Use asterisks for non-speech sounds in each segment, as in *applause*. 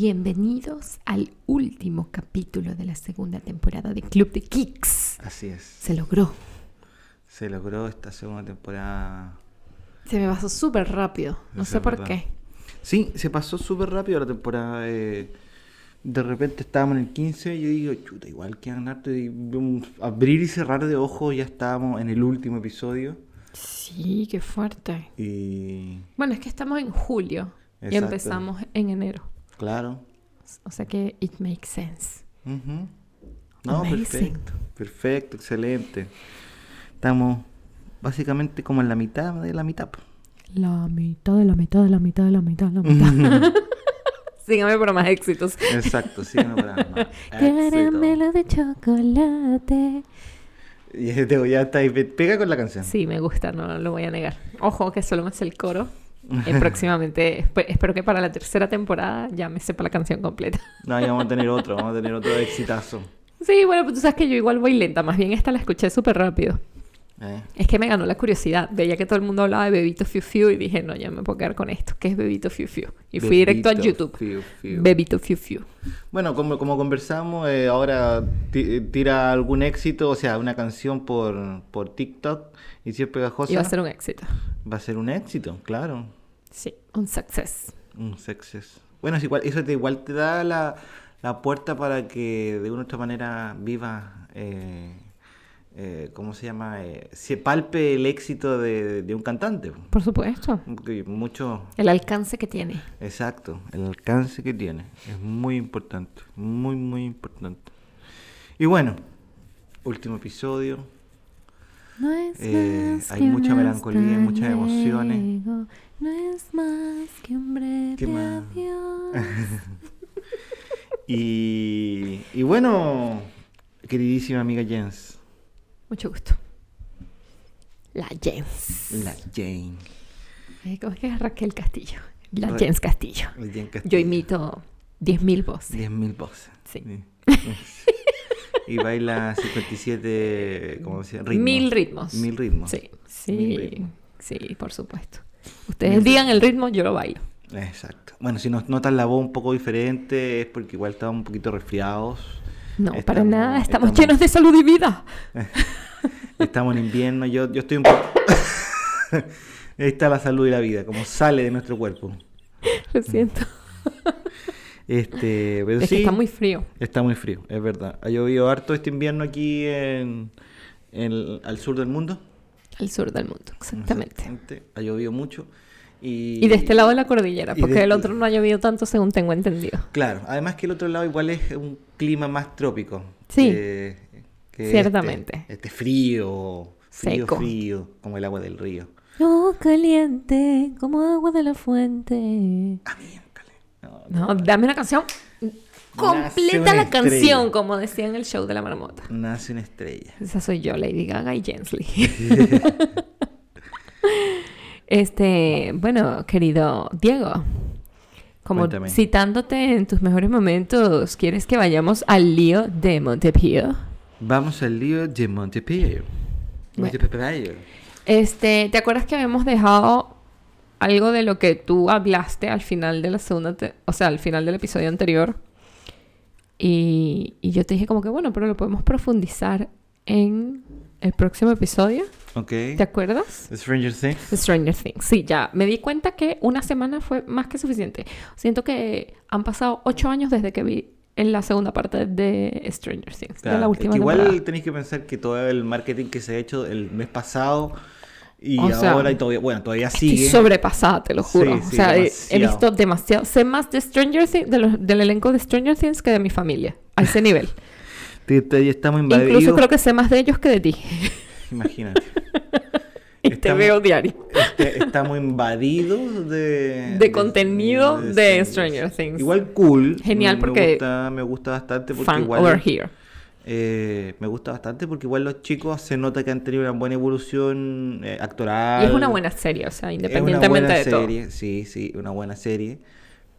bienvenidos al último capítulo de la segunda temporada de Club de Kicks. Así es. Se logró. Se logró esta segunda temporada. Se me pasó súper rápido. No sé por verdad. qué. Sí, se pasó súper rápido la temporada. eh, de repente estábamos en el 15 y yo digo, chuta, igual que ganarte. Y abrir y cerrar de ojos ya estábamos en el último episodio. Sí, qué fuerte. Y Bueno, es que estamos en julio y empezamos en enero. Claro. O sea que it makes sense. ujú. No, Amazing. perfecto. Perfecto, excelente. Estamos básicamente como en la mitad de la mitad. La mitad de la mitad de la mitad de la mitad de la mitad. *laughs* Sígame para más éxitos. Exacto, sí, no para más. *laughs* Caramelo de chocolate. Y ya está ahí, pe- pega con la canción. Sí, me gusta, no lo voy a negar. Ojo, que solo me sé el coro. Eh, próximamente, espe- espero que para la tercera temporada ya me sepa la canción completa. No, ya vamos a tener otro, vamos a tener otro exitazo. Sí, bueno, pues tú sabes que yo igual voy lenta, más bien esta la escuché súper rápido. Eh, Es que me ganó la curiosidad. Veía que todo el mundo hablaba de Bebito Fiu Fiu y dije, no, ya me puedo quedar con esto. ¿Qué es Bebito Fiu Fiu? Y fui directo a YouTube. Fiu Fiu. Bebito Fiu Fiu. Bueno, como, como conversamos, eh, ahora eh, tira algún éxito, o sea, una canción por, por TikTok y si es pegajosa, Y va a ser un éxito. va a ser un éxito, claro. Sí, un success. Un success. Bueno, es igual, eso te, igual te da la, la puerta para que de una u otra manera viva, eh, eh, ¿cómo se llama? Eh, se palpe el éxito de, de un cantante. Por supuesto. Mucho, El alcance que tiene. exacto, el alcance que tiene es muy importante, muy, muy importante. Y bueno, último episodio. No es Eh, más hay que mucha melancolía, muchas emociones. No es más que un breve ¿Qué más? adiós. *laughs* Y, y bueno, queridísima amiga Jens, Mucho gusto. La Jens. la Jane. Eh, ¿Cómo es que es Raquel Castillo? La Ra- Jens Castillo. Jane Castillo. Yo imito 10.000 voces. 10.000 voces. Sí. *laughs* y baila 57, ¿cómo se llama? Ritmos. Mil ritmos. Mil ritmos. Sí, sí, ritmos. sí, por supuesto. Ustedes digan el ritmo, yo lo bailo. Exacto. Bueno, si nos notan la voz un poco diferente es porque igual estamos un poquito resfriados. No, para nada, estamos, estamos- llenos de salud y vida. *laughs* Estamos en invierno, yo, yo estoy un poco... *laughs* Ahí está la salud y la vida, como sale de nuestro cuerpo. Lo siento. Este, pero es sí, que está muy frío. está muy frío, es verdad. Ha llovido harto este invierno aquí en, en- al sur del mundo. Al sur del mundo, exactamente. Exactamente. Ha llovido mucho. Y, Y de este lado de la cordillera, porque de del este- otro no ha llovido tanto según tengo entendido. Claro, además que el otro lado igual es un clima más trópico. Sí, que- que ciertamente. Este, este frío, frío, Seco. frío, como el agua del río. No caliente como agua de la fuente. Miércoles. No, No, dame una canción completa la estrella. canción, como decía en el show de la marmota. Nace una estrella. Esa soy yo, Lady Gaga y Jensley. *laughs* este, bueno, querido Diego, como Cuéntame. citándote en tus mejores momentos, ¿quieres que vayamos al lío de Montepío? Vamos al lío de Montepío. Bueno. Montepío. Este, ¿te acuerdas que habíamos dejado algo de lo que tú hablaste al final de la segunda, o sea, al final del episodio anterior? Y, y yo te dije como que bueno, pero lo podemos profundizar en el próximo episodio. Ok. ¿Te acuerdas? Stranger Things. Stranger Things. Sí, ya. Me di cuenta que una semana fue más que suficiente. Siento que han pasado ocho años desde que vi en la segunda parte de Stranger Things, de Claro, la es última que igual tenéis que pensar que todo el marketing que se ha hecho el mes pasado y O sea, ahora y todavía, bueno, todavía Estoy sigue. sobrepasada, te lo juro. Sí, o sí, sea, he- visto demasiado. Sé más de Stranger Things, de del elenco de Stranger Things que de mi familia. A ese nivel. *laughs* Te- te- estamos invadidos. Incluso creo que sé más de ellos que de ti. *laughs* Imagínate. *laughs* y te Estamos- veo diario. Este, estamos invadidos de... De contenido de Stranger Things. Igual cool. Genial, me, porque- Me gusta, me gusta bastante porque Fan igual... over here. Eh, me gusta bastante porque igual los chicos se nota que han tenido una buena evolución eh, actoral. Y es una buena serie, o sea, Es una independientemente buena de todo. serie, sí, sí, una buena serie.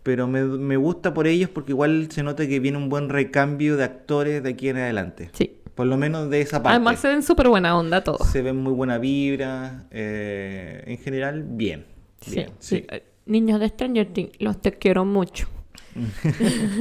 Pero me, me gusta por ellos porque igual se nota que viene un buen recambio de actores de aquí en adelante. Sí. Por lo menos de esa parte. Además se ven súper buena onda todos. Se ven muy buena vibra. eh, en general, bien. Bien, sí. sí. Eh, Niños de Stranger Things, los te quiero mucho. *laughs*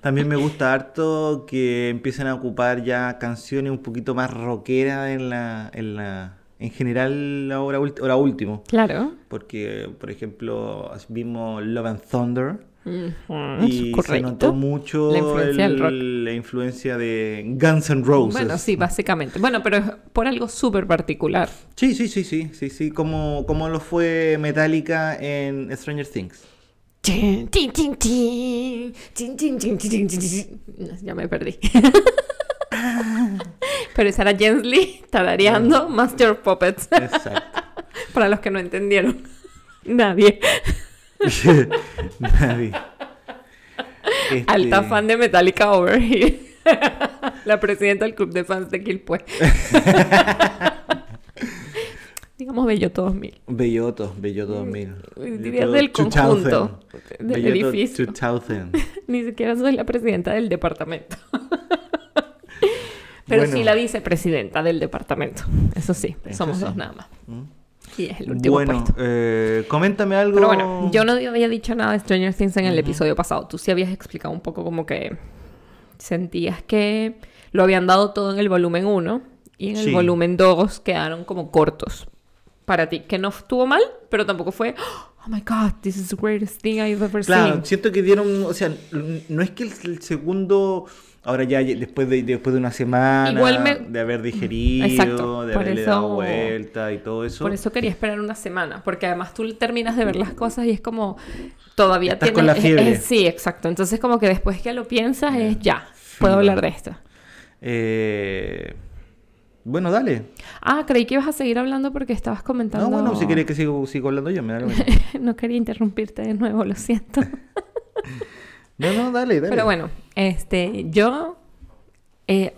También me gusta harto que empiecen a ocupar ya canciones un poquito más rockeras en la, en la, en general ahora, ahora último. Claro. Porque, por ejemplo, vimos Love and Thunder. Ujú, Y se notó mucho La influencia rock. el- la influencia de Guns N' Roses. Bueno, sí, básicamente. Bueno, pero es por algo súper particular. Sí, sí, sí, sí, sí, sí, como, como lo fue Metallica en Stranger Things. Ya me perdí. Pero esa era Jens Lee tarareando Master Puppets. Exacto. Para los que no entendieron. Nadie. Nadie. Este, Alta fan de Metallica over here. La presidenta del club de fans de Quilpue. Digamos Belloto 2000. Belloto, Belloto 2000. Diría Belloto del 2000. conjunto del Belloto edificio. 2000. *laughs* Ni siquiera soy la presidenta del departamento. *laughs* Pero Bueno. sí la vicepresidenta del departamento. Eso sí, Eso somos sí. dos nada más. ¿Mm? Y es el último Bueno, eh, coméntame algo. Pero bueno, yo no había dicho nada de Stranger Things en el episodio pasado. Tú sí habías explicado un poco como que sentías que lo habían dado todo en el volumen 1 y en el volumen 2 quedaron como cortos para ti. Que no estuvo mal, pero tampoco fue, oh my god, this is the greatest thing I've ever Claro, seen. siento que dieron, o sea, no es que el, el segundo, ahora ya después de, después de una semana Igual me- de haber digerido, Exacto, de haberle eso- dado vuelta y todo eso. Por eso quería esperar una semana, porque además tú terminas de ver las cosas y es como todavía Estás tienes con la fiebre. es- sí, exacto. Entonces como que después que lo piensas es ya, puedo hablar de esto. Eh, bueno, dale. Ah, creí que ibas a seguir hablando porque estabas comentando. No, bueno, si quieres que sigo, sigo hablando yo, me da lo mismo. *laughs* no quería interrumpirte de nuevo, lo siento. *laughs* No, no, dale, dale. Pero bueno, este, yo. eh,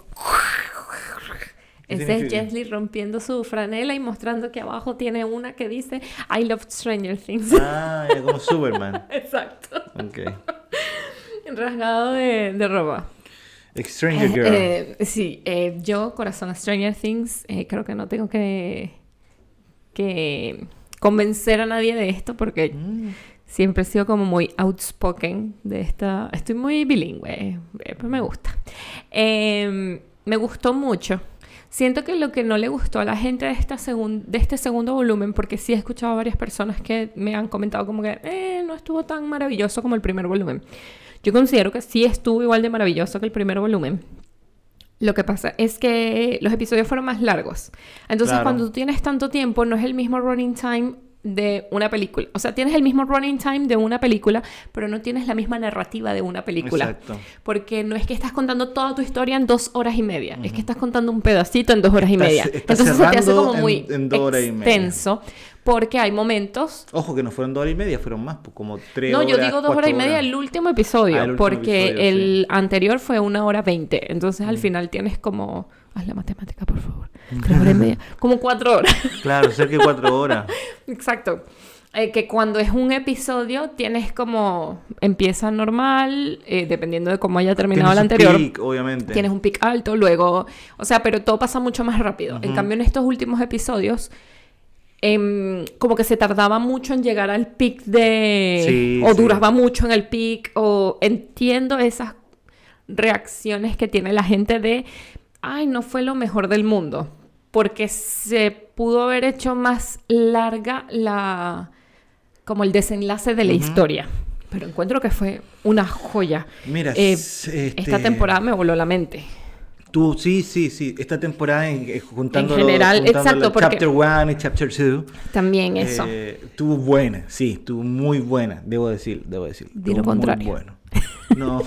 ¿Qué ese es? Jesly rompiendo su franela y mostrando que abajo tiene una que dice I love Stranger Things. Ah, como Superman. *laughs* Exacto. Ok. Rasgado de, de ropa. Stranger Girl. Eh, *laughs* eh, sí, eh, yo, corazón a Stranger Things, eh, creo que no tengo que, que convencer a nadie de esto porque Mm. siempre he sido como muy outspoken de esta... Estoy muy bilingüe, eh, pues me gusta. Eh, me gustó mucho. Siento que lo que no le gustó a la gente de, esta segun- de este segundo volumen, porque sí he escuchado a varias personas que me han comentado como que "Eh, no estuvo tan maravilloso como el primer volumen. Yo considero que sí estuvo igual de maravilloso que el primer volumen. Lo que pasa es que los episodios fueron más largos. Entonces, Claro. cuando tú tienes tanto tiempo, no es el mismo running time de una película. O sea, tienes el mismo running time de una película, pero no tienes la misma narrativa de una película. Exacto. Porque no es que estás contando toda tu historia en dos horas y media, es que estás contando un pedacito en dos horas y media. Entonces se te hace como muy en extenso, porque hay momentos Ojo que no fueron dos horas y media, fueron más, pues como tres no, horas. yo digo dos horas y media el último episodio, Ah, el último porque episodio, el anterior fue una hora veinte. Entonces al final tienes como. Haz la matemática, por favor. *laughs* Tres horas y media. Como cuatro horas. *laughs* Claro, cerca de cuatro horas. *laughs* Exacto. Eh, que cuando es un episodio tienes como. Empieza normal, eh, dependiendo de cómo haya terminado el Tienes un anterior. pic, obviamente. Tienes un pic alto, luego. O sea, pero todo pasa mucho más rápido. En cambio, en estos últimos episodios. em, como que se tardaba mucho en llegar al pic de. Sí, o sí. duraba mucho en el pic. O entiendo esas reacciones que tiene la gente de. Ay, no fue lo mejor del mundo. Porque se pudo haber hecho más larga la. como el desenlace de la Ujú. historia. Pero encuentro que fue una joya. Mira, Eh, este, Esta temporada me voló la mente. Tú, sí, sí, sí. Esta temporada, en- eh, juntando general, exacto, porque- Chapter 1 y Chapter 2. También eso. Eh, estuvo buena, sí, estuvo muy buena, debo decir, debo decir. Di lo contrario. Muy bueno. *laughs* No,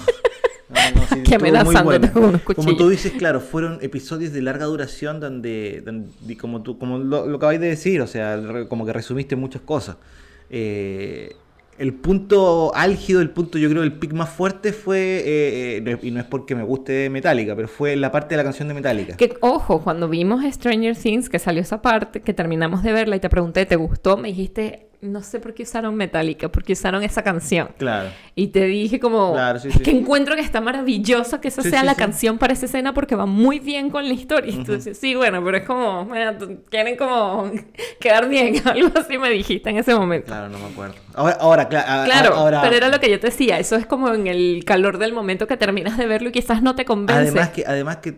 no, no, sí, *laughs* muy amenazándote buena. con unos Como tú dices, claro, fueron episodios de larga duración donde, donde- como tú, como lo, lo acabáis de decir, o sea, como que resumiste muchas cosas. Eh, el punto álgido, el punto, yo creo, el pic más fuerte fue, eh, eh, y no es porque me guste Metallica, pero fue la parte de la canción de Metallica. Que, ojo, cuando vimos Stranger Things, que salió esa parte, que terminamos de verla y te pregunté, ¿te gustó? Me dijiste, no sé por qué usaron Metallica, porque usaron esa canción. Claro. Y te dije como, Claro, sí, sí. que encuentro que está maravilloso que esa Sí, sea la canción para esa escena porque va muy bien con la historia. Entonces, sí, bueno, pero es como, bueno, quieren como *laughs* quedar bien, *laughs* algo así me dijiste en ese momento. Claro, no me acuerdo. Ahora, ahora, cla- a- a- Claro, ahora, pero era lo que yo te decía, eso es como en el calor del momento que terminas de verlo y quizás no te convence. Además que, además que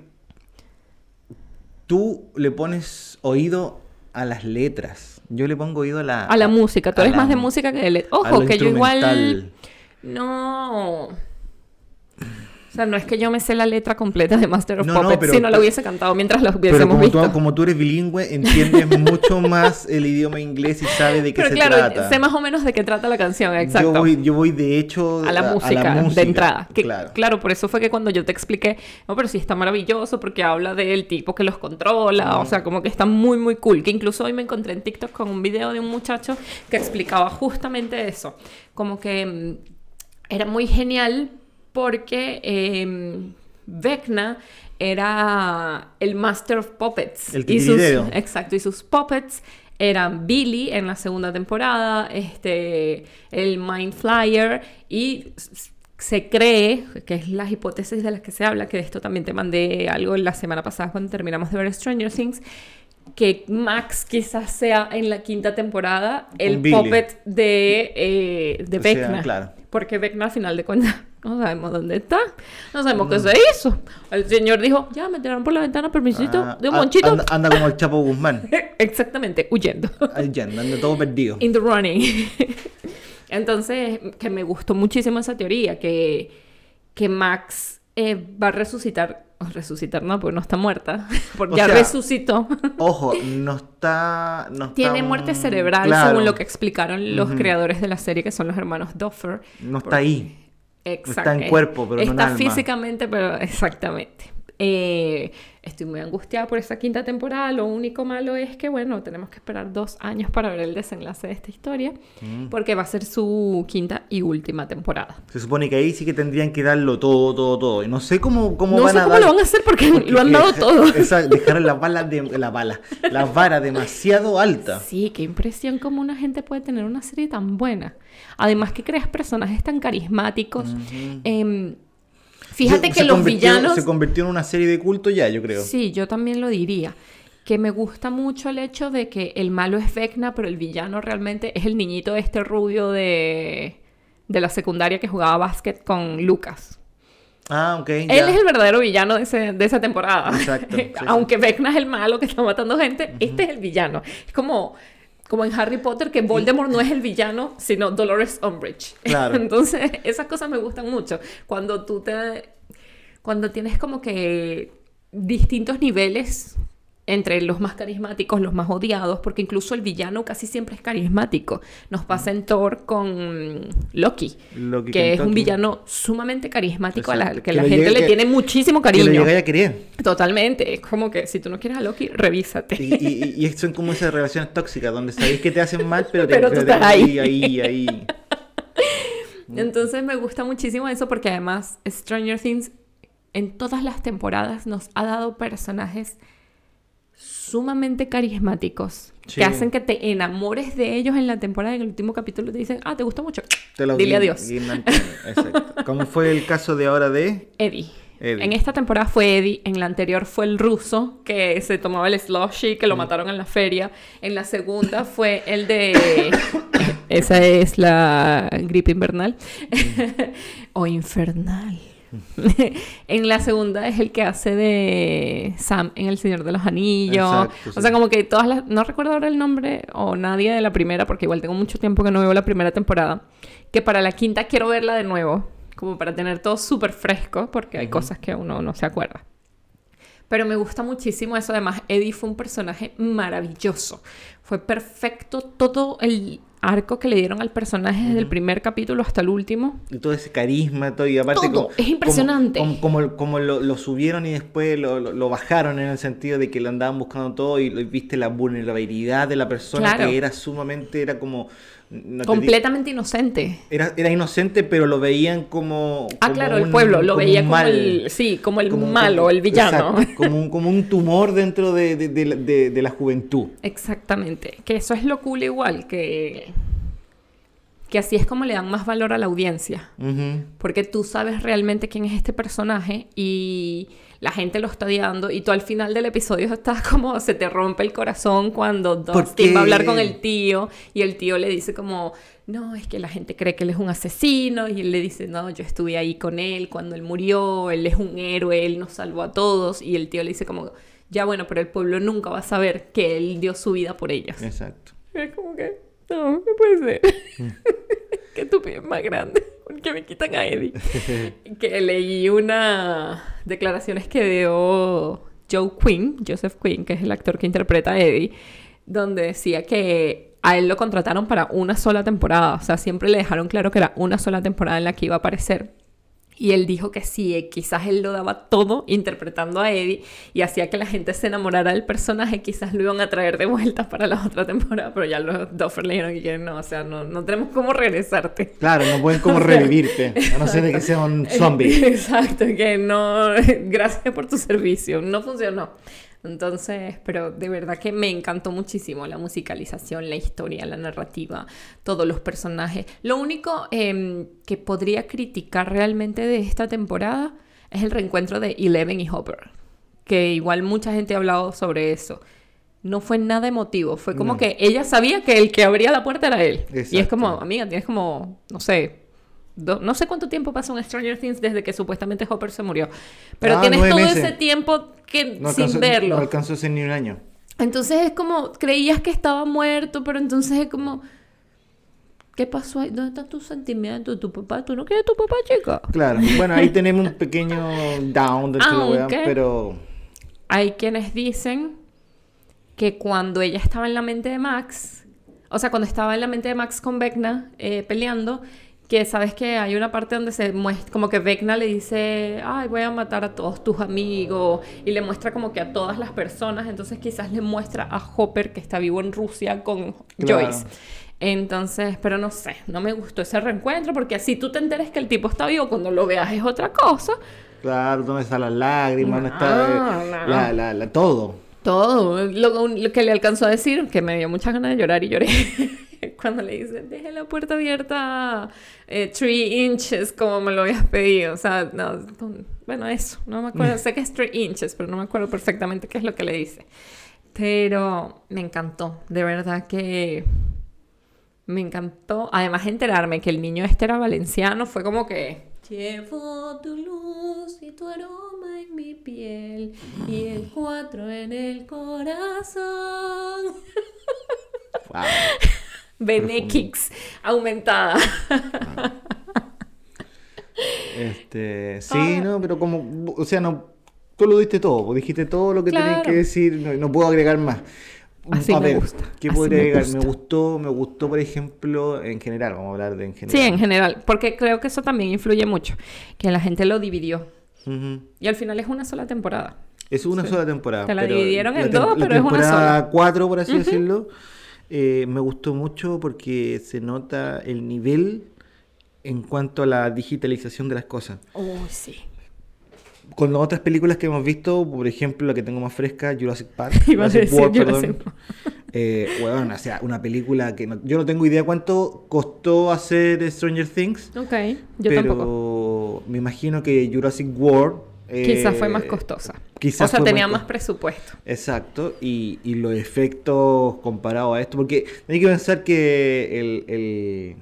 tú le pones oído a las letras. Yo le pongo oído a la... a la música, tú eres la- más de música que de Ojo, que yo igual no sea, no es que yo me sé la letra completa de Master of No, no, Puppets, pero- si no la pero- hubiese cantado mientras la Pero hubiésemos como visto. tú, como tú eres bilingüe, entiendes *laughs* mucho más el idioma inglés y sabes de qué Pero se claro, trata. sé más o menos de qué trata la canción, exacto. Yo voy, yo voy de hecho a la, música, música, de entrada. Que, claro. claro. por eso fue que cuando yo te expliqué, no, pero sí está maravilloso porque habla del tipo que los controla, o sea, como que está muy, muy cool. Que incluso hoy me encontré en TikTok con un video de un muchacho que explicaba justamente eso. Como que mm, era muy genial porque eh, Vecna era el Master of Puppets. El y sus. Exacto, y sus puppets eran Billy en la segunda temporada, este, el Mind Flyer, y se cree, que es las hipótesis de las que se habla, que de esto también te mandé algo la semana pasada cuando terminamos de ver Stranger Things, que Max quizás sea en la quinta temporada el puppet de, eh, de O sea, Vecna. claro. Porque Vecna al final de cuentas *laughs* no sabemos dónde está, no sabemos qué se hizo. El señor dijo, ya me tiraron por la ventana, permisito, Ah, de un monchito. Anda, anda como el Chapo Guzmán. *laughs* Exactamente, huyendo. Ahí ya, andando todo perdido. In the running. *laughs* Entonces, que me gustó muchísimo esa teoría, que, que Max eh, va a resucitar, o resucitar no, porque no está muerta, *laughs* porque O ya sea, resucitó. Ojo, *laughs* no está. No Tiene está, muerte cerebral, claro, según lo que explicaron los creadores de la serie, que son los hermanos Duffer. No está ahí. Exacto. en cuerpo, pero no en Está alma. físicamente, pero exactamente. Eh, estoy muy angustiada por esta quinta temporada. Lo único malo es que, bueno, tenemos que esperar dos años para ver el desenlace de esta historia, Mm. porque va a ser su quinta y última temporada. Se supone que ahí sí que tendrían que darlo todo, todo, todo. Y no sé cómo, cómo no van sé a cómo dar. lo van a hacer porque, porque lo han dado todo. Dejaron las balas de la bala, la vara demasiado alta. Sí, qué impresión cómo una gente puede tener una serie tan buena. Además que creas personajes tan carismáticos. Fíjate que los villanos... Se convirtió en una serie de culto ya, yo creo. Sí, yo también lo diría. Que me gusta mucho el hecho de que el malo es Vecna, pero el villano realmente es el niñito este rubio de, de la secundaria que jugaba básquet con Lucas. Ah, ok. Él ya. es el verdadero villano de, ese- de esa temporada. Exacto, *laughs* sí. Aunque Vecna es el malo que está matando gente, este es el villano. Es como, como en Harry Potter que Voldemort no es el villano, sino Dolores Umbridge. *laughs* Claro. Entonces, esas cosas me gustan mucho. Cuando tú te... Cuando tienes como que distintos niveles entre los más carismáticos, los más odiados, porque incluso el villano casi siempre es carismático. Nos pasa en Thor con Loki, Loki que es un villano sumamente carismático, a la, Exacto. que Que la gente le que- tiene muchísimo Que lo cariño. llegáis a querer. Totalmente. Es como que si tú no quieres a Loki, revísate. Y, y, y- y son como esas relaciones tóxicas donde sabéis que te hacen mal, pero te Pero tú te- estás ahí. ahí, ahí. *laughs* Entonces me gusta muchísimo eso porque además Stranger Things en todas las temporadas nos ha dado personajes sumamente carismáticos Sí. que hacen que te enamores de ellos en la temporada. En el último capítulo te dicen, ah, te gusta mucho. Te lo Dile adiós. Exacto. *laughs* Como fue el caso de ahora de. Eddie. Eddie. En esta temporada fue Eddie, en la anterior fue el ruso que se tomaba el slushy que lo mataron en la feria. En la segunda *laughs* fue el de *coughs* esa es la gripe invernal *laughs* o infernal. *laughs* en la segunda es el que hace de Sam en El Señor de los Anillos. Exacto, O sea, como que todas las no recuerdo ahora el nombre o nadie de la primera porque igual tengo mucho tiempo que no veo la primera temporada, que para la quinta quiero verla de nuevo como para tener todo súper fresco, porque hay cosas que uno no se acuerda. Pero me gusta muchísimo eso. Además, Eddie fue un personaje maravilloso. Fue perfecto todo el arco que le dieron al personaje desde el primer capítulo hasta el último. Y todo ese carisma, todo, y aparte Todo, como- es impresionante. Como, como, como- como lo, lo subieron y después lo, lo- lo bajaron en el sentido de que lo andaban buscando todo y, lo- y viste la vulnerabilidad de la persona Claro. que era sumamente, era como... no te digo- completamente inocente. era, era inocente, pero lo veían como... Ah, como claro, el pueblo lo como veía como mal. el, sí, como el Como- malo, el villano. exacto, como, un, como un tumor dentro de, de- de la- de- de la juventud. Exactamente. Que eso es lo cool igual, que, que así es como le dan más valor a la audiencia. Porque tú sabes realmente quién es este personaje y la gente lo está odiando y tú al final del episodio estás como se te rompe el corazón cuando ¿Por Dustin va a hablar con el tío y el tío le dice como no, es que la gente cree que él es un asesino y él le dice, no, yo estuve ahí con él cuando él murió, él es un héroe, él nos salvó a todos y el tío le dice como, ya bueno, pero el pueblo nunca va a saber que él dio su vida por ellos. Exacto. Es como que, no, no puede ser. *laughs* Qué estupidez más grande. ¿Por qué me quitan a Eddie? *laughs* que leí unas declaraciones que dio Joe Quinn, Joseph Quinn, que es el actor que interpreta a Eddie, donde decía que a él lo contrataron para una sola temporada. O sea, siempre le dejaron claro que era una sola temporada en la que iba a aparecer. Y él dijo que sí, eh, quizás él lo daba todo interpretando a Eddie y hacía que la gente se enamorara del personaje, quizás lo iban a traer de vuelta para la otra temporada, pero ya los Duffer le dijeron que no, o sea, no, no tenemos cómo regresarte. Claro, no pueden como *laughs* revivirte, a no ser de que sea un *laughs* zombie. Exacto, que no, *laughs* gracias por tu servicio, no funcionó. Entonces, pero de verdad que me encantó muchísimo la musicalización, la historia, la narrativa, todos los personajes. Lo único em, que podría criticar realmente de esta temporada es el reencuentro de Eleven y Hopper, que igual mucha gente ha hablado sobre eso. No fue nada emotivo, fue como No. que ella sabía que el que abría la puerta era él. Y es como, amiga, tienes como, no sé, do- no sé cuánto tiempo pasó en Stranger Things desde que supuestamente Hopper se murió. Pero Ah, tienes todo meses. ese tiempo que, No sin alcanzó, verlo. No alcanzó ser ni un año. Entonces es como, creías que estaba muerto, pero entonces es como, ¿qué pasó ahí? ¿Dónde están tus sentimientos? ¿Tu papá? ¿Tú no quieres a tu papá, chica? Claro, bueno, ahí tenemos un pequeño down de wea, Aunque- pero Hay quienes dicen que cuando ella estaba en la mente de Max, o sea, cuando estaba en la mente de Max con Vecna eh, peleando, que sabes que hay una parte donde se muestra, como que Vecna le dice, ay, voy a matar a todos tus amigos, y le muestra como que a todas las personas, entonces quizás le muestra a Hopper que está vivo en Rusia con Claro. Joyce. Entonces, pero no sé, no me gustó ese reencuentro, porque así tú te enteres que el tipo está vivo, cuando lo veas es otra cosa. claro, ¿dónde están las lágrimas? ¿Dónde No, está eh, no. La, la, la- todo? Todo. Lo, lo que le alcanzó a decir, que me dio muchas ganas de llorar y lloré, *laughs* *laughs* cuando le dice, deje la puerta abierta eh, three inches como me lo habías pedido. O sea, no, bueno, eso, no me acuerdo, *laughs* sé que es three inches, pero no me acuerdo perfectamente qué es lo que le dice. Pero me encantó, de verdad que me encantó. Además, enterarme que el niño este era valenciano fue como que... Llevo tu luz y tu aroma en mi piel y el cuatro en el corazón. *laughs* Wow. Benekix aumentada. Este, sí, Ah. no, pero como, o sea, no, tú lo diste todo, dijiste todo lo que tenías Claro. que decir, no, no puedo agregar más. Así a me ver, gusta, ¿qué así podría me agregar? gusta. Me gustó, me gustó, por ejemplo, en general, vamos a hablar de en general. Sí, en general, porque creo que eso también influye mucho, que la gente lo dividió. Y al final es una sola temporada. Es una Sí. sola temporada. Te la pero dividieron en dos, pero es una temporada sola. cuatro, por así decirlo, eh, me gustó mucho porque se nota el nivel en cuanto a la digitalización de las cosas. Uy, sí. Con las otras películas que hemos visto, por ejemplo, la que tengo más fresca, Jurassic Park. *laughs* Iba a decir World, Jurassic perdón. Eh, bueno, o sea, una película que no- yo no tengo idea cuánto costó hacer Stranger Things, Ok, yo pero tampoco. me imagino que Jurassic World... eh, Quizás fue más costosa. quizás o sea, tenía más presupuesto. Exacto, y, y los efectos comparados a esto, porque hay que pensar que el, el-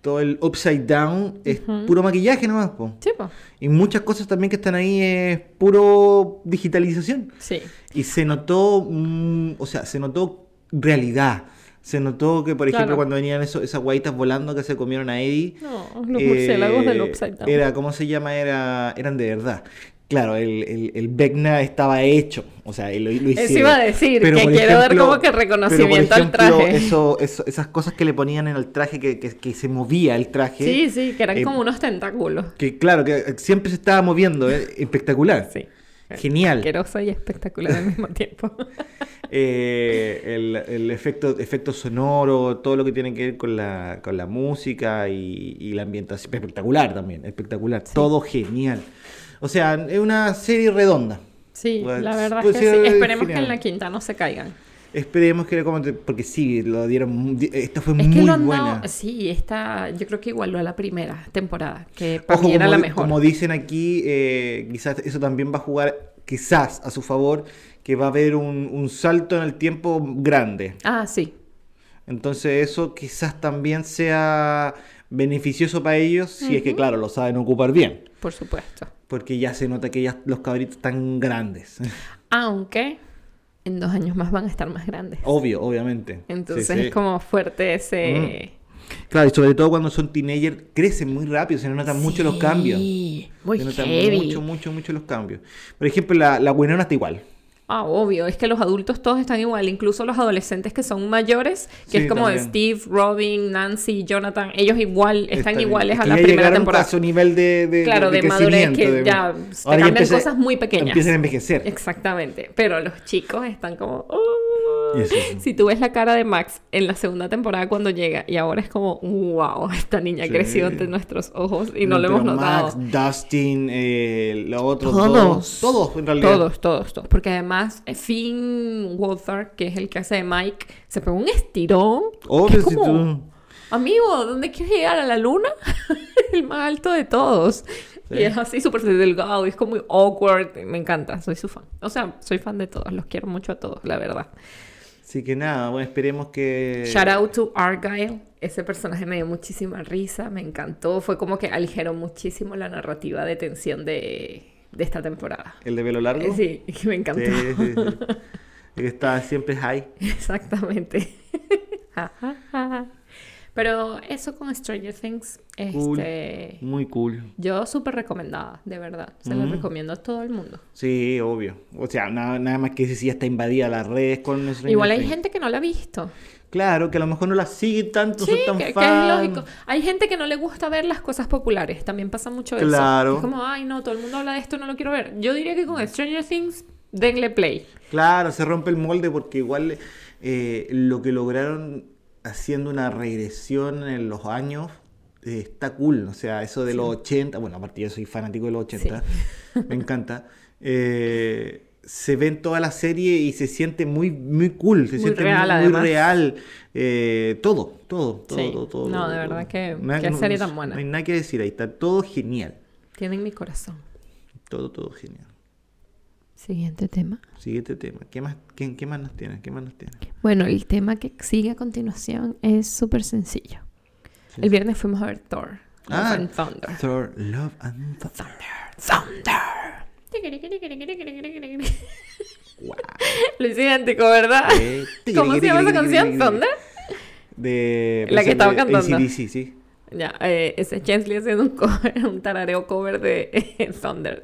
todo el upside down es puro maquillaje nomás, po. Sí, pues. y muchas cosas también que están ahí es puro digitalización. Sí. Y se notó, mm, o sea, se notó realidad. Se notó que, por ejemplo, Claro. cuando venían eso- esas guaitas volando que se comieron a Eddie. No, los murciélagos del eh, Upside Down. Era, ¿cómo se llama? Era, eran de verdad. Claro, el, el, el Vecna estaba hecho. O sea, lo, lo hicieron. Eso iba a decir, Pero, que quiero dar ejemplo- como que pero, por reconocimiento al ejemplo, traje. eso- eso- esas cosas que le ponían en el traje, que, que, que se movía el traje. Sí, sí, que eran eh, como unos tentáculos. Que claro, que siempre se estaba moviendo. eh, Espectacular. Sí. Genial. Asqueroso y espectacular al mismo *laughs* tiempo. Eh, el, el efecto, efecto sonoro, todo lo que tiene que ver con la, con la música y, y la ambientación. Espectacular también, espectacular. Todo genial. O sea, es una serie redonda. Sí, la verdad es pues que sí, sí. es Esperemos que en la quinta no se caigan. Esperemos que le comente, porque sí, lo dieron. Esta fue Es muy que lo han buena. dado- sí, esta, yo creo que igualó a la primera temporada, que para Ojo, mí era como, la mejor. como dicen aquí, eh, quizás eso también va a jugar, quizás a su favor, que va a haber un, un salto en el tiempo grande. Ah, sí. Entonces eso quizás también sea beneficioso para ellos, si es que, claro, lo saben ocupar bien. Por supuesto. Porque ya se nota que ya los cabritos están grandes. Aunque en dos años más van a estar más grandes. Obvio, obviamente. Entonces sí. es como fuerte ese... Claro, y sobre todo cuando son teenagers, crecen muy rápido, se notan mucho los cambios. Muy se notan heavy. mucho, mucho, mucho los cambios. Por ejemplo, la, la Winona está igual. Ah, obvio, es que los adultos todos están igual, incluso los adolescentes que son mayores, que Sí, es como también. Steve, Robin, Nancy, Jonathan, ellos igual están, iguales es a la primera temporada. A su nivel de, de, Claro, de madurez, que de- ya te Ahora cambian empieza- cosas muy pequeñas. Empiezan a envejecer. Exactamente, pero los chicos están como... "Oh". Sí. Si tú ves la cara de Max en la segunda temporada cuando llega y ahora es como, wow, esta niña Sí. creció ante nuestros ojos y no lo hemos notado. Max, Dustin, eh, los otros Todos. dos. Todos, en realidad. Todos, todos, todos. Porque además eh, Finn Wolfhard, que es el que hace de Mike, se pegó un estirón. Obvio, es si como, tú... Amigo, ¿dónde quieres llegar? ¿A la luna? *laughs* el más alto de todos. Sí. Y es así súper delgado y es como muy awkward. Me encanta, soy su fan. O sea, soy fan de todos, los quiero mucho a todos, la verdad. Así que nada, bueno, esperemos que... Shout out to Argyle. Ese personaje me dio muchísima risa, me encantó. Fue como que aligeró muchísimo la narrativa de tensión de, de esta temporada. ¿El de pelo largo? Sí, *laughs* me encantó. Sí, sí, sí. Está siempre high. *laughs* Exactamente. *laughs* Pero eso con Stranger Things, Cool. este, Muy cool. yo súper recomendada, de verdad. Se lo Mm. recomiendo a todo el mundo. Sí, obvio. O sea, nada, nada más que si ya está invadida las redes con Stranger Igual hay Things. gente que no la ha visto. Claro, que a lo mejor no la sigue tanto, Sí, son tan que, que es lógico. Hay gente que no le gusta ver las cosas populares. También pasa mucho eso. Claro. Es como, ay, no, todo el mundo habla de esto, no lo quiero ver. Yo diría que con Stranger Things, denle play. Claro, se rompe el molde porque igual eh, lo que lograron haciendo una regresión en los años eh, está cool. O sea, eso de los 80, bueno, aparte yo soy fanático de los 80, *laughs* me encanta. Eh, se ve en toda la serie y se siente muy, muy cool, se Muy siente real, muy, muy real. Eh, todo, todo, todo, Sí. todo, todo. No, de verdad que- Nada- qué serie tan buena. No hay nada que decir ahí, está todo genial. Tienen mi corazón. Todo, todo genial. Siguiente tema. Siguiente tema. ¿Qué más, qué, qué más nos tiene? ¿Qué más nos tiene? Bueno, el tema que sigue a continuación es súper sencillo. Sí. El viernes fuimos a ver Thor. Love Ah, and Thunder. Thor, Love and Thunder. Thunder. Wow. Lo hice idéntico, ¿verdad? Eh, ¿Cómo se llama esa canción? ¿Thunder? De, La que estaba cantando. AC/DC, sí. Ya, eh, ese es Jensley haciendo un cover, un tarareo cover de eh, Thunder.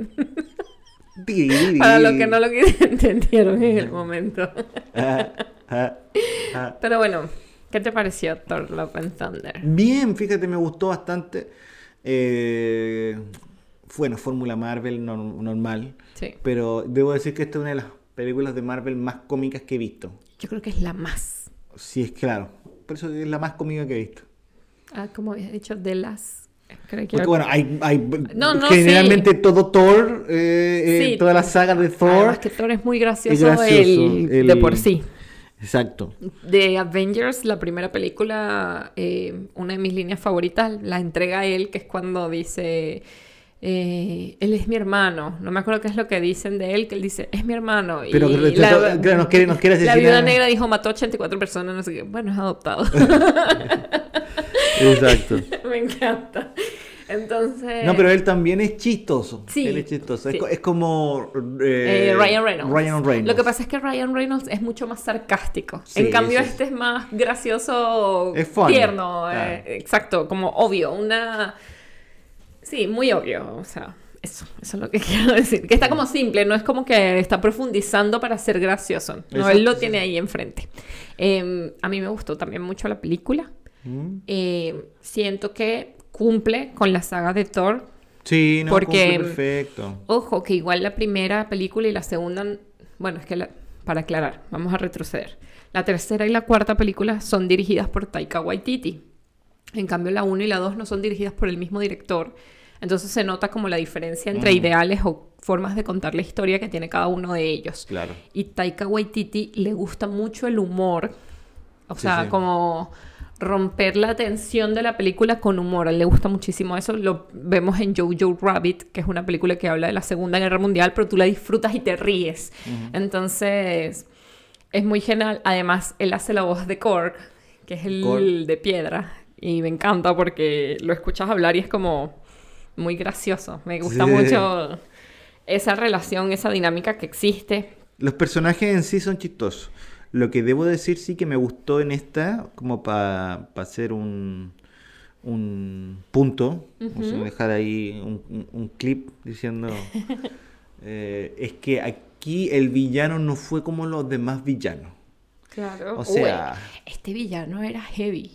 Para los que no lo *laughs* entendieron en el momento. Ah, ah, ah. Pero bueno, ¿qué te pareció Thor Love and Thunder? Bien, fíjate, me gustó bastante. Eh, bueno, Fórmula Marvel no- normal. Sí, Pero debo decir que esta es una de las películas de Marvel más cómicas que he visto. yo creo que es la más. Sí, es claro. Por eso es la más cómica que he visto. Ah, como habías dicho, de las. Porque bueno, hay, hay No, no, generalmente todo Thor, eh, eh, toda la saga de Thor. Además que Thor es muy gracioso, es gracioso, el- el- de por sí. Exacto. De Avengers, la primera película, eh, una de mis líneas favoritas, la entrega a él, que es cuando dice, eh, él es mi hermano. No me acuerdo qué es lo que dicen de él, que él dice, es mi hermano. Pero y que- claro, nos quiere- nos quiere La viuda negra dijo, mató 84 personas, no sé qué. Bueno, es adoptado. *laughs* Exacto. *laughs* me encanta. Entonces... No, pero él también es chistoso. Sí, Él es chistoso. Es sí. co- Es, como Eh, eh, Ryan Reynolds. Ryan Reynolds. Lo que pasa es que Ryan Reynolds es mucho más sarcástico. Sí, en cambio, este es más gracioso, Es tierno. eh, exacto, como obvio. Una. Sí, muy obvio. O sea, eso, eso es lo que *laughs* quiero decir. Que está como simple, no es como que está profundizando para ser gracioso. No, Exacto, él lo sí. tiene ahí enfrente. Eh, a mí me gustó también mucho la película. Mm. Eh, siento que cumple con la saga de Thor. Sí, no, Porque- cumple perfecto. Ojo, que igual la primera película y la segunda, bueno, es que la- para aclarar, vamos a retroceder. La tercera y la cuarta película son dirigidas por Taika Waititi. En cambio, la 1 y la 2 no son dirigidas por el mismo director. Entonces se nota como la diferencia entre ideales o formas de contar la historia que tiene cada uno de ellos. Claro. Y Taika Waititi le gusta mucho el humor. O Sí, sea, sí. como romper la tensión de la película con humor. A él le gusta muchísimo eso. Lo vemos en Jojo Rabbit, que es una película que habla de la Segunda Guerra Mundial, pero tú la disfrutas y te ríes. Entonces, es muy genial. Además, él hace la voz de Korg, que es el Korg. de piedra. Y me encanta porque lo escuchas hablar y es como muy gracioso. Me gusta Sí. mucho esa relación, esa dinámica que existe. Los personajes en sí son chistosos. Lo que debo decir sí que me gustó en esta, como para hacer un, un punto, vamos a dejar ahí un, un- un clip diciendo, *laughs* eh, es que aquí el villano no fue como los demás villanos. Claro. O sea- este villano era heavy.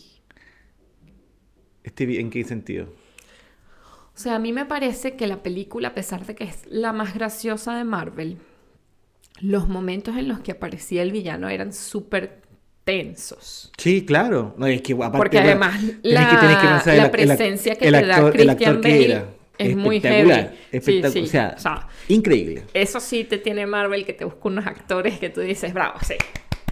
Este, ¿En qué sentido? O sea, a mí me parece que la película, a pesar de que es la más graciosa de Marvel, los momentos en los que aparecía el villano eran súper tensos. Sí, claro. No, es que aparte, Porque además la, que- que pensar la el ac- el presencia que el te da actor- Christian Bale es muy Espectacular, heavy. Sí, espectacu- sí. O sea, O sea, increíble. Eso sí te tiene Marvel que te busca unos actores que tú dices, bravo, sí.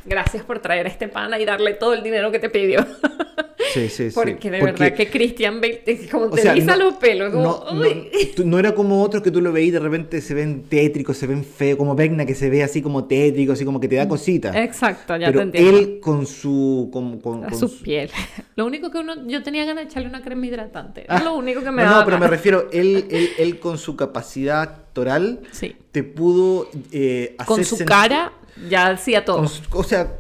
Gracias por traer a este pana y darle todo el dinero que te pidió. *laughs* Sí, sí, sí. Porque de Porque- verdad que Christian Bale te, como O te sea, eriza no- los pelos. Como, no, no, uy. tú- no era como otros que tú lo veís de repente se ven tétricos, se ven feos, como Vecna que se ve así como tétrico, así como que te da cosita. Exacto, ya Pero te entiendo. él con su... Con, con- a con su su- piel. *laughs* Lo único que uno, yo tenía ganas de echarle una crema hidratante. Ah, es lo único que me no, daba no, pero me refiero, *laughs* él, él, él con su capacidad actoral Sí. te pudo eh, hacer Con su cara ya hacía todo. con o sea,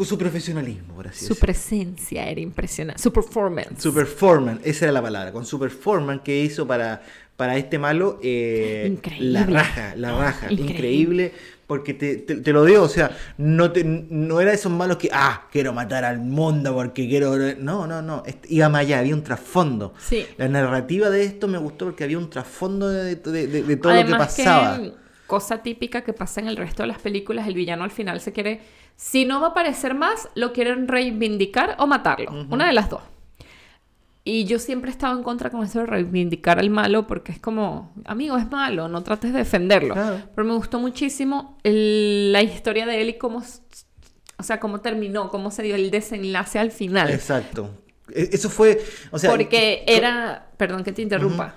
con su profesionalismo, por así Su decirlo. presencia era impresionante. Su performance. Su performance, esa era la palabra, con su performance que hizo para, para este malo, eh, Increíble. la raja, la raja, Increíble. increíble, porque te, te- te lo dio, o sea, no, te, no era esos malos que, ah, quiero matar al mundo porque quiero... No, no, no, este- iba más allá, había un trasfondo. Sí. La narrativa de esto me gustó porque había un trasfondo de, de- de- de todo lo que pasaba. que, cosa típica que pasa en el resto de las películas, el villano al final se quiere, si no va a aparecer más, lo quieren reivindicar o matarlo. Una de las dos. Y yo siempre he estado en contra con eso de reivindicar al malo porque es como, amigo, es malo, no trates de defenderlo. Claro. Pero me gustó muchísimo el- la historia de él y cómo, o sea, cómo terminó, cómo se dio el desenlace al final. Exacto. E- Eso fue, o sea... Porque era, perdón que te interrumpa,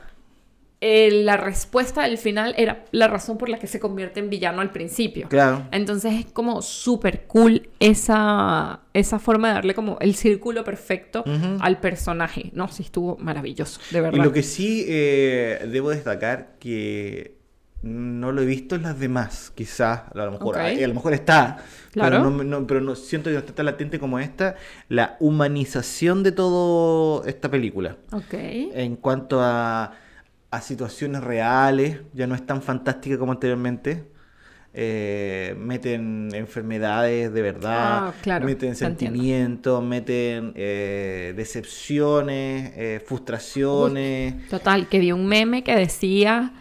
eh, la respuesta del final era la razón por la que se convierte en villano al principio. Claro. Entonces es como súper cool esa, esa forma de darle como el círculo perfecto al personaje. No, sí estuvo maravilloso, de Y verdad. lo que sí eh, debo destacar que no lo he visto en las demás, quizás, a lo mejor, a, a lo mejor está, Claro. pero, no, no- pero no siento que no está tan latente como esta, la humanización de toda esta película. Ok. En cuanto a, a situaciones reales, ya no es tan fantástica como anteriormente. Eh, meten enfermedades de verdad, Ah, claro, meten sentimientos, meten eh, decepciones, eh, frustraciones. Total, que vi un meme que decía,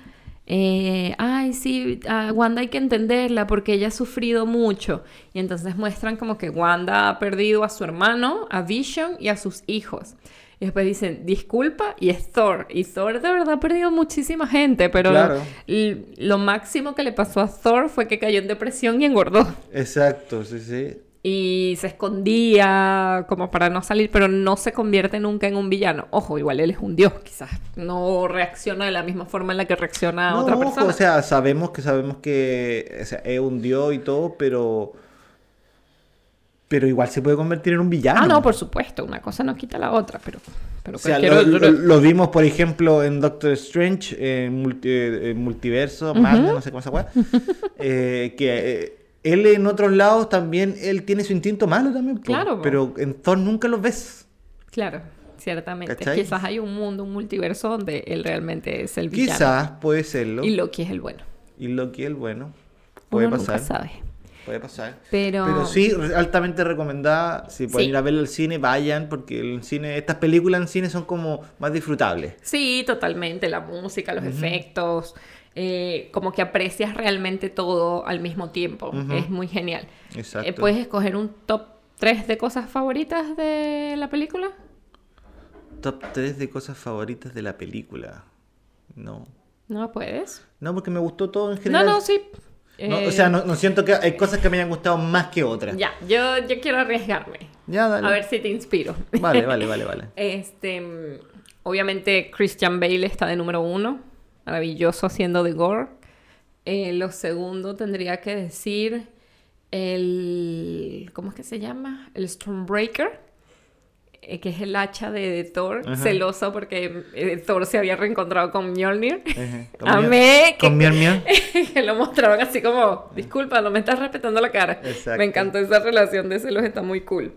ay, sí, a Wanda hay que entenderla porque ella ha sufrido mucho. Y entonces muestran como que Wanda ha perdido a su hermano, a Vision y a sus hijos. Y después dicen, disculpa, y es Thor. Y Thor de verdad ha perdido muchísima gente, pero Claro. lo máximo que le pasó a Thor fue que cayó en depresión y engordó. Exacto, sí, sí. Y se escondía como para no salir, pero no se convierte nunca en un villano. Ojo, igual él es un dios, quizás no reacciona de la misma forma en la que reacciona No, otra ojo, persona. o sea, sabemos que sabemos que o sea, es un dios y todo, pero pero igual se puede convertir en un villano. ah, no, por supuesto, una cosa no quita la otra, pero, pero O sea, lo, lo- lo vimos, por ejemplo, en Doctor Strange, en multi- eh, Multiverso, Madness, no sé cómo se llama, *laughs* eh, que eh, él en otros lados también, él tiene su instinto malo también, Claro, pero en Thor nunca los ves. Claro, ciertamente. ¿Cachai? Quizás hay un mundo, un multiverso donde él realmente es el villano. Quizás puede serlo. Y Loki es el bueno. Y Loki el bueno. Puede Uno pasar. nunca sabe. Puede pasar. Pero... Pero sí, altamente recomendada. Si pueden Sí. ir a verlo al cine, vayan, porque el cine, estas películas en cine son como más disfrutables. Sí, totalmente. La música, los efectos, eh, como que aprecias realmente todo al mismo tiempo. Es muy genial. Exacto. Eh, ¿Puedes escoger un top 3 de cosas favoritas de la película? Top 3 de cosas favoritas de la película. No. ¿No puedes? No, porque me gustó todo en No, general. no, sí. No, Eh, o sea, no, no siento que hay cosas que me hayan gustado más que otras. Ya, yo, yo quiero arriesgarme. Ya, dale. A ver si te inspiro. Vale, *laughs* vale, vale, vale. Este, obviamente Christian Bale está de número uno, maravilloso haciendo de Gore. Eh, lo segundo tendría que decir el, ¿cómo es que se llama? El Stormbreaker, que es el hacha de, de Thor, Ajá. celoso porque eh, Thor se había reencontrado con Mjolnir. Con *laughs* Amé Con que, miel, miel. que lo mostraron así como, disculpa, no me estás respetando la cara. Exacto. Me encantó esa relación de celos, está muy cool.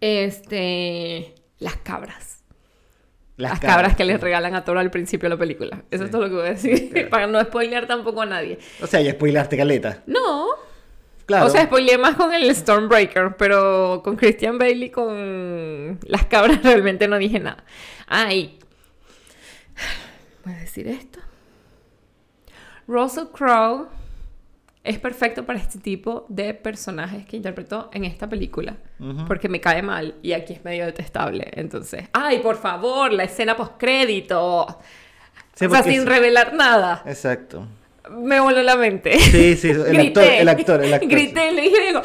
Este, las cabras. Las, cabras, que les regalan a Thor al principio de la película. Eso Sí. es todo lo que voy a decir. *laughs* Para no spoilear tampoco a nadie. O sea, ya spoilaste caleta. No. Claro. O sea, spoileé más con el Stormbreaker, pero con Christian Bale y con las cabras *laughs* realmente no dije nada. Ay. ¿Voy a decir esto? Russell Crowe es perfecto para este tipo de personajes que interpretó en esta película. Porque me cae mal y aquí es medio detestable. Entonces, ay, por favor, la escena postcrédito. Sí, o sea, sin sí. revelar nada. Exacto. Me voló la mente. Sí, sí, el *laughs* Grité. actor, el actor, el actor. Grité y le dije, digo,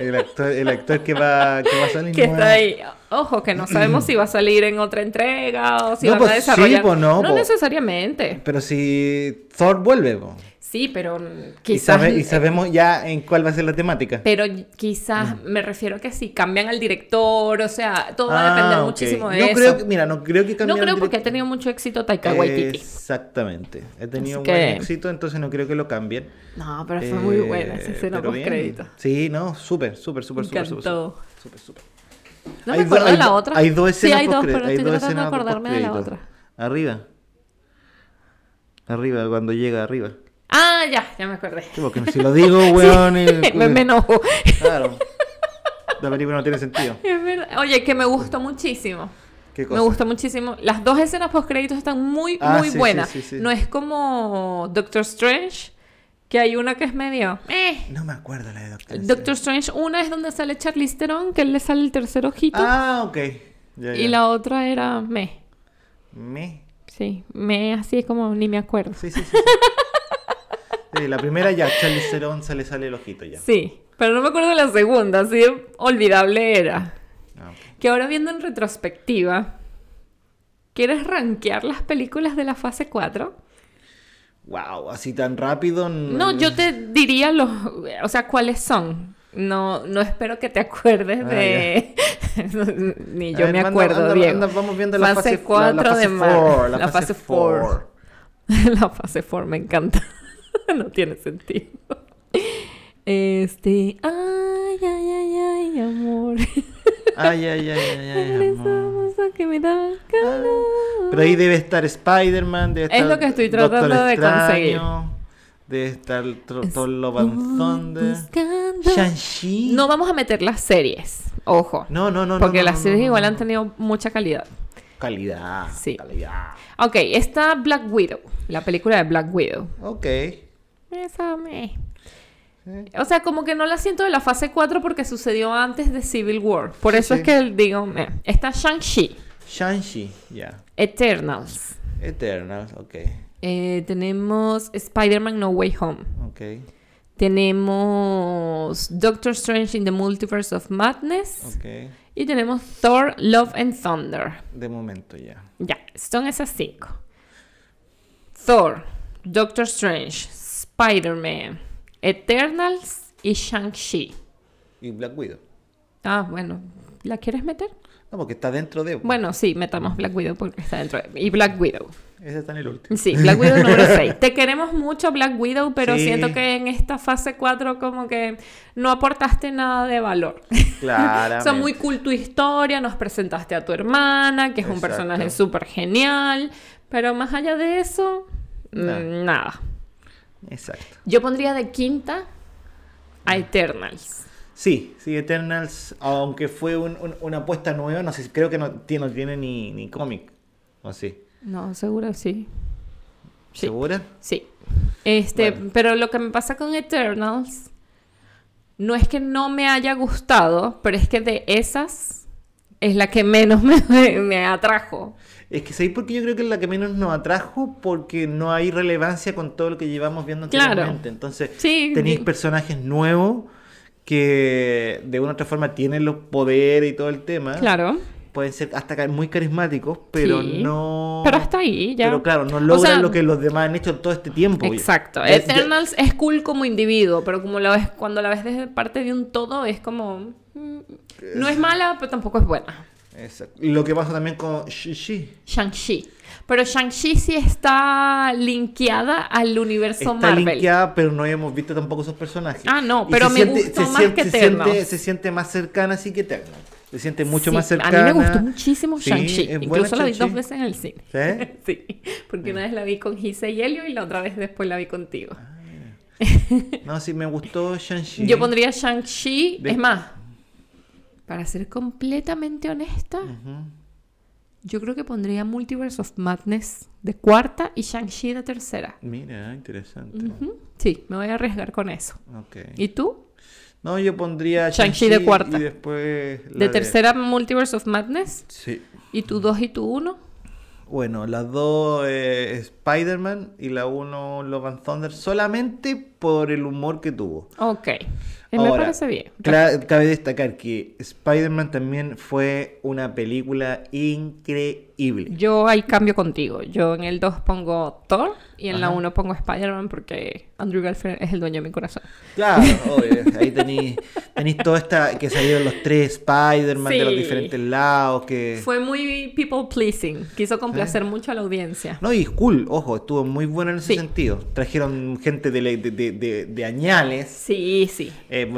El actor, el actor que va, que va a salir que está ahí. Ojo, que no sabemos si va a salir en otra entrega o si No, van pues a sí, desarrollar. pues no, pues. necesariamente. Pero si Thor vuelve, po. Sí, pero mm, y, quizás. sabe- y sabemos ya en cuál va a ser la temática. Pero quizás me refiero a que si cambian al director, o sea, todo va a Ah, depender ok. muchísimo de no eso. Creo que, mira, no creo que no cambie creo porque ha tenido mucho éxito Taika Waititi. Exactamente. He tenido buen que- éxito, entonces no creo que lo cambien. No, pero fue muy buena esa Eh, escena post crédito. Sí, no, súper, súper, súper, súper, súper. Súper, súper. No Hay me do- acuerdo de la otra. Hay dos Sí, hay dos, pero estoy tratando de acordarme de la otra. Arriba. Arriba, cuando llega arriba. Ah, ya, ya me acordé. Sí, porque si lo digo, *laughs* weón. *laughs* me, me enojo. Claro. La película no tiene sentido. *laughs* Es verdad. Oye, que me gustó muchísimo. ¿Qué Me cosa? gustó muchísimo. Las dos escenas post créditos están muy, Ah, muy sí, buenas. sí, sí. No es como Doctor Strange, que hay una que es medio. Eh. No me acuerdo la de Doctor Doctor Strange, una es donde sale Charlize Theron, que él le sale el tercer ojito. Ah, ok. Ya, y la otra era me. Me. Sí, me así como ni me acuerdo. Sí, sí, sí. Sí. La primera ya, Charlie Theron se le sale el ojito ya. Sí, pero no me acuerdo de la segunda, así de olvidable era. Ah. Que ahora viendo en retrospectiva, ¿quieres rankear las películas de la fase 4? Wow, así tan rápido. No, yo te diría los, o sea, cuáles son. No, no espero que te acuerdes Ah, de... *laughs* Ni yo ver, me acuerdo, anda- Diego. anda, vamos viendo la fase la- 4 la fase de mar- four, *laughs* La, fase 4. la fase 4 me encanta. *laughs* no tiene sentido. Este... Ay, ay, ay, ay, amor. *laughs* Ay, ay, ay, ay, ay. Regresamos a que me da calor. Pero ahí debe estar Spider-Man, debe Es estar lo que estoy tratando Doctor de conseguir. Extraño, Debe estar Tro- Thor Love and Estoy Thunder. Shang-Chi. No vamos a meter las series, ojo. no, no, no. porque no, las no, series no, igual han tenido mucha calidad. Calidad. Sí. Calidad. Ok, está Black Widow, la película de Black Widow. Ok. Esa me... O sea, como que no la siento de la fase 4 porque sucedió antes de Civil War. Por Sí, eso sí. es que digo, meh. está Shang-Chi, Shang-Chi, ya. Eternals. Eternals, ok. Eh, tenemos Spider-Man No Way Home. Ok. Tenemos Doctor Strange in the Multiverse of Madness. Ok. Y tenemos Thor, Love and Thunder. De momento ya. Ya, son esas cinco. Thor, Doctor Strange, Spider-Man, Eternals y Shang-Chi. ¿Y Black Widow? Ah, bueno, ¿la quieres meter? No, porque está dentro de. Bueno, sí, metamos Black Widow porque está dentro. de- Y Black Widow. Ese está en el último. Sí, Black Widow número *laughs* 6. Te queremos mucho, Black Widow, pero Sí. siento que en esta fase 4 como que no aportaste nada de valor. Claramente. *laughs* Son muy cool tu historia, nos presentaste a tu hermana, que es un personaje súper genial, pero más allá de eso, mm, Nada. Exacto. Yo pondría de quinta a Eternals. Sí, sí, Eternals, aunque fue un- un- una apuesta nueva, no sé, si- creo que no tiene, no tiene ni, ni cómic. ¿O sí? No, seguro sí. Sí. ¿Segura? Sí. Este, Bueno. pero lo que me pasa con Eternals no es que no me haya gustado, pero es que de esas es la que menos *laughs* me, me atrajo. Es que ¿sabéis por qué yo creo que es la que menos nos atrajo? Porque no hay relevancia con todo lo que llevamos viendo Claro. anteriormente. Entonces, Sí, tenéis personajes nuevos que de una u otra forma tienen los poderes y todo el tema. Claro. Pueden ser hasta muy carismáticos, pero Sí. no... Pero hasta ahí ya. Pero claro, no O logran sea, lo que los demás han hecho todo este tiempo. Exacto. Ya- ya- Eternals es cool como individuo, pero como la ves, cuando la ves desde parte de un todo, es como. mm, No es mala, pero tampoco es buena. Exacto. Lo que pasa también con Shi-Shi. Shang-Chi. Pero Shang-Chi sí está linkeada al universo Está Marvel. linkeada, pero no hemos visto tampoco esos personajes. Ah, no, pero me gustó más siente- que se siente, se siente más cercana así que Eternals. Se siente mucho Sí, más cercana. A mí me gustó muchísimo Sí, Shang-Chi. Incluso la vi Shang-Chi. dos veces en el cine. ¿Sí? *laughs* Sí, porque una vez la vi con Gise y Helio y la otra vez después la vi contigo. No, sí, me gustó *laughs* Shang-Chi. Yo pondría Shang-Chi, De- es más, para ser completamente honesta, yo creo que pondría Multiverse of Madness de cuarta y Shang-Chi de tercera. Mira, interesante. Sí, me voy a arriesgar con eso. Ok. ¿Y tú? No, yo pondría Shang-Chi de cuarta. Y después. la De tercera Multiverse of Madness Sí. y tú dos y tú uno. Bueno, las dos eh, Spider-Man y la uno Love and Thunder solamente por el humor que tuvo. Ok, me Ahora, parece bien. cabe destacar que Spider-Man también fue una película increíble. Yo ahí cambio contigo. Yo en el 2 pongo Thor y en la Ajá. 1 pongo Spider-Man porque Andrew Garfield es el dueño de mi corazón. Claro, *laughs* obvio, ahí tenéis tenéis toda esta que salieron los tres Spider-Man de los Sí. diferentes lados que Fue muy people pleasing. Quiso complacer mucho a la audiencia. no y cool, ojo, estuvo muy bueno en ese Sí. sentido. Trajeron gente de, de, de, de- añales, Sí, sí. eh,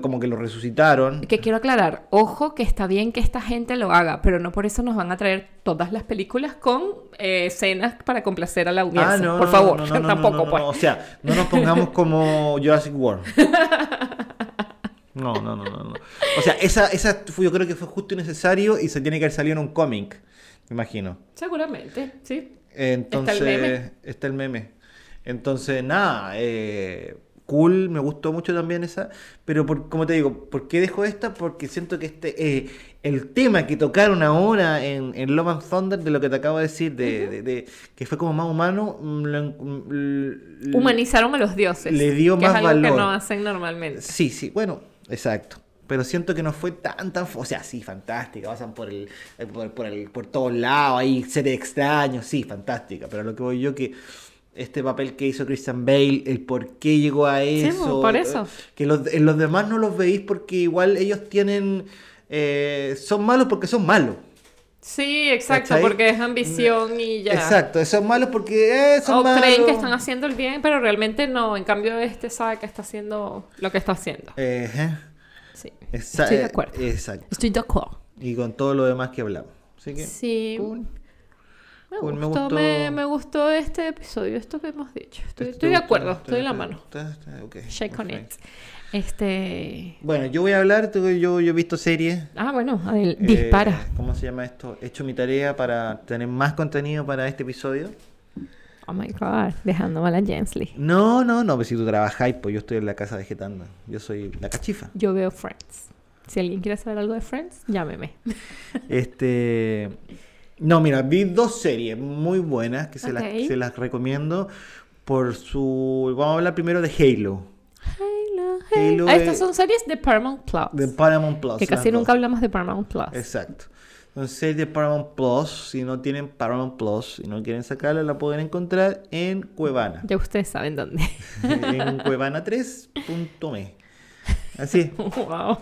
como que lo resucitaron. Que quiero aclarar, ojo que está bien que esta gente lo haga, pero no por eso nos van a traer todas las películas con eh, escenas para complacer a la audiencia. Ah, no, por no, favor, no, *laughs* tampoco pues. O sea, no nos pongamos como Jurassic World. *laughs* No, no, no, no, no. O sea, esa, esa fue- yo creo que fue justo y necesario y se tiene que haber salido en un cómic, me imagino. Seguramente, sí. Entonces, Está el meme. está el meme. Entonces, nada, eh, cool, me gustó mucho también esa. Pero, por, como te digo, ¿por qué dejo esta? Porque siento que este eh, el tema que tocaron ahora en, en Love and Thunder, de lo que te acabo de decir, de, de- de- que fue como más humano, mm, lo mm, Humanizaron a los dioses. Le dio que más es algo que valor. no hacen normalmente. Sí, sí, bueno, exacto. Pero siento que no fue tan, tan... O sea, sí, fantástica. Pasan por el, eh, por, por el, por todos lados, hay seres extraños, sí, fantástica. Pero lo que voy yo que este papel que hizo Christian Bale, el por qué llegó a Sí, eso... por eso. eh, Que los, en los demás no los veis porque igual ellos tienen... eh, son malos porque son malos. Sí, exacto, ¿Cachai? porque es ambición y ya. Exacto, son malos porque eh, son O malos. creen que están haciendo el bien, pero realmente no. En cambio, este sabe que está haciendo lo que está haciendo. Eh, Sí. Estoy de acuerdo. Exacto. Estoy de acuerdo. Y con todo lo demás que hablamos. Así que... Sí. cool. Me, Cool, me gustó, gustó. me, me gustó este episodio, esto que hemos dicho. Estoy, ¿Te estoy de acuerdo, ¿Está- estoy en la mano. está- está- ok, Shake on it. Este. Bueno, yo voy a hablar, yo, yo he visto series. Ah, bueno, eh, dispara. ¿Cómo se llama esto? He hecho mi tarea para tener más contenido para este episodio. Oh my god, dejando mal a Jensley. No, no, no, pues si tú trabajáis, pues yo estoy en la casa vegetando. Yo soy la cachifa. Yo veo Friends. Si alguien quiere saber algo de Friends, llámeme. Este. No, mira, vi dos series muy buenas que se, las, Ok. se las recomiendo por su. Vamos a hablar primero de Halo, Halo, Halo Ah, estas es- son series de Paramount Plus. de Paramount Plus. que casi dos. nunca hablamos de Paramount Plus. Exacto. Entonces, serie de Paramount Plus, si no tienen Paramount Plus y no quieren sacarla, la pueden encontrar en Cuevana. Ya ustedes saben dónde. *laughs* en cuevana3.me. Así *laughs* wow.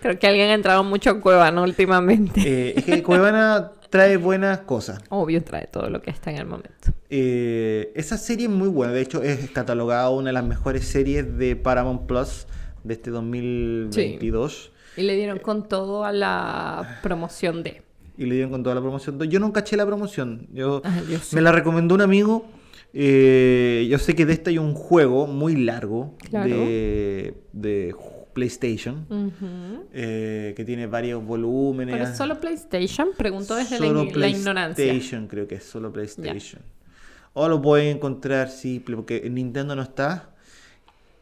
Creo que alguien ha entrado mucho a Cuevana últimamente. Eh, es que Cuevana trae buenas cosas. Obvio trae todo lo que está en el momento. Eh, esa serie es muy buena, de hecho es catalogada una de las mejores series de Paramount Plus de este 2022 Y le dieron con todo a la promoción de. y le dieron con toda la promoción. Yo no caché la promoción, yo sí. me la recomendó un amigo. eh, yo sé que de esta hay un juego muy largo Claro. de, de PlayStation eh, que tiene varios volúmenes. Pero es solo PlayStation, pregunto desde la, Solo ign- la ignorancia. PlayStation, creo que es solo PlayStation. O lo pueden encontrar simple, porque en Nintendo no está.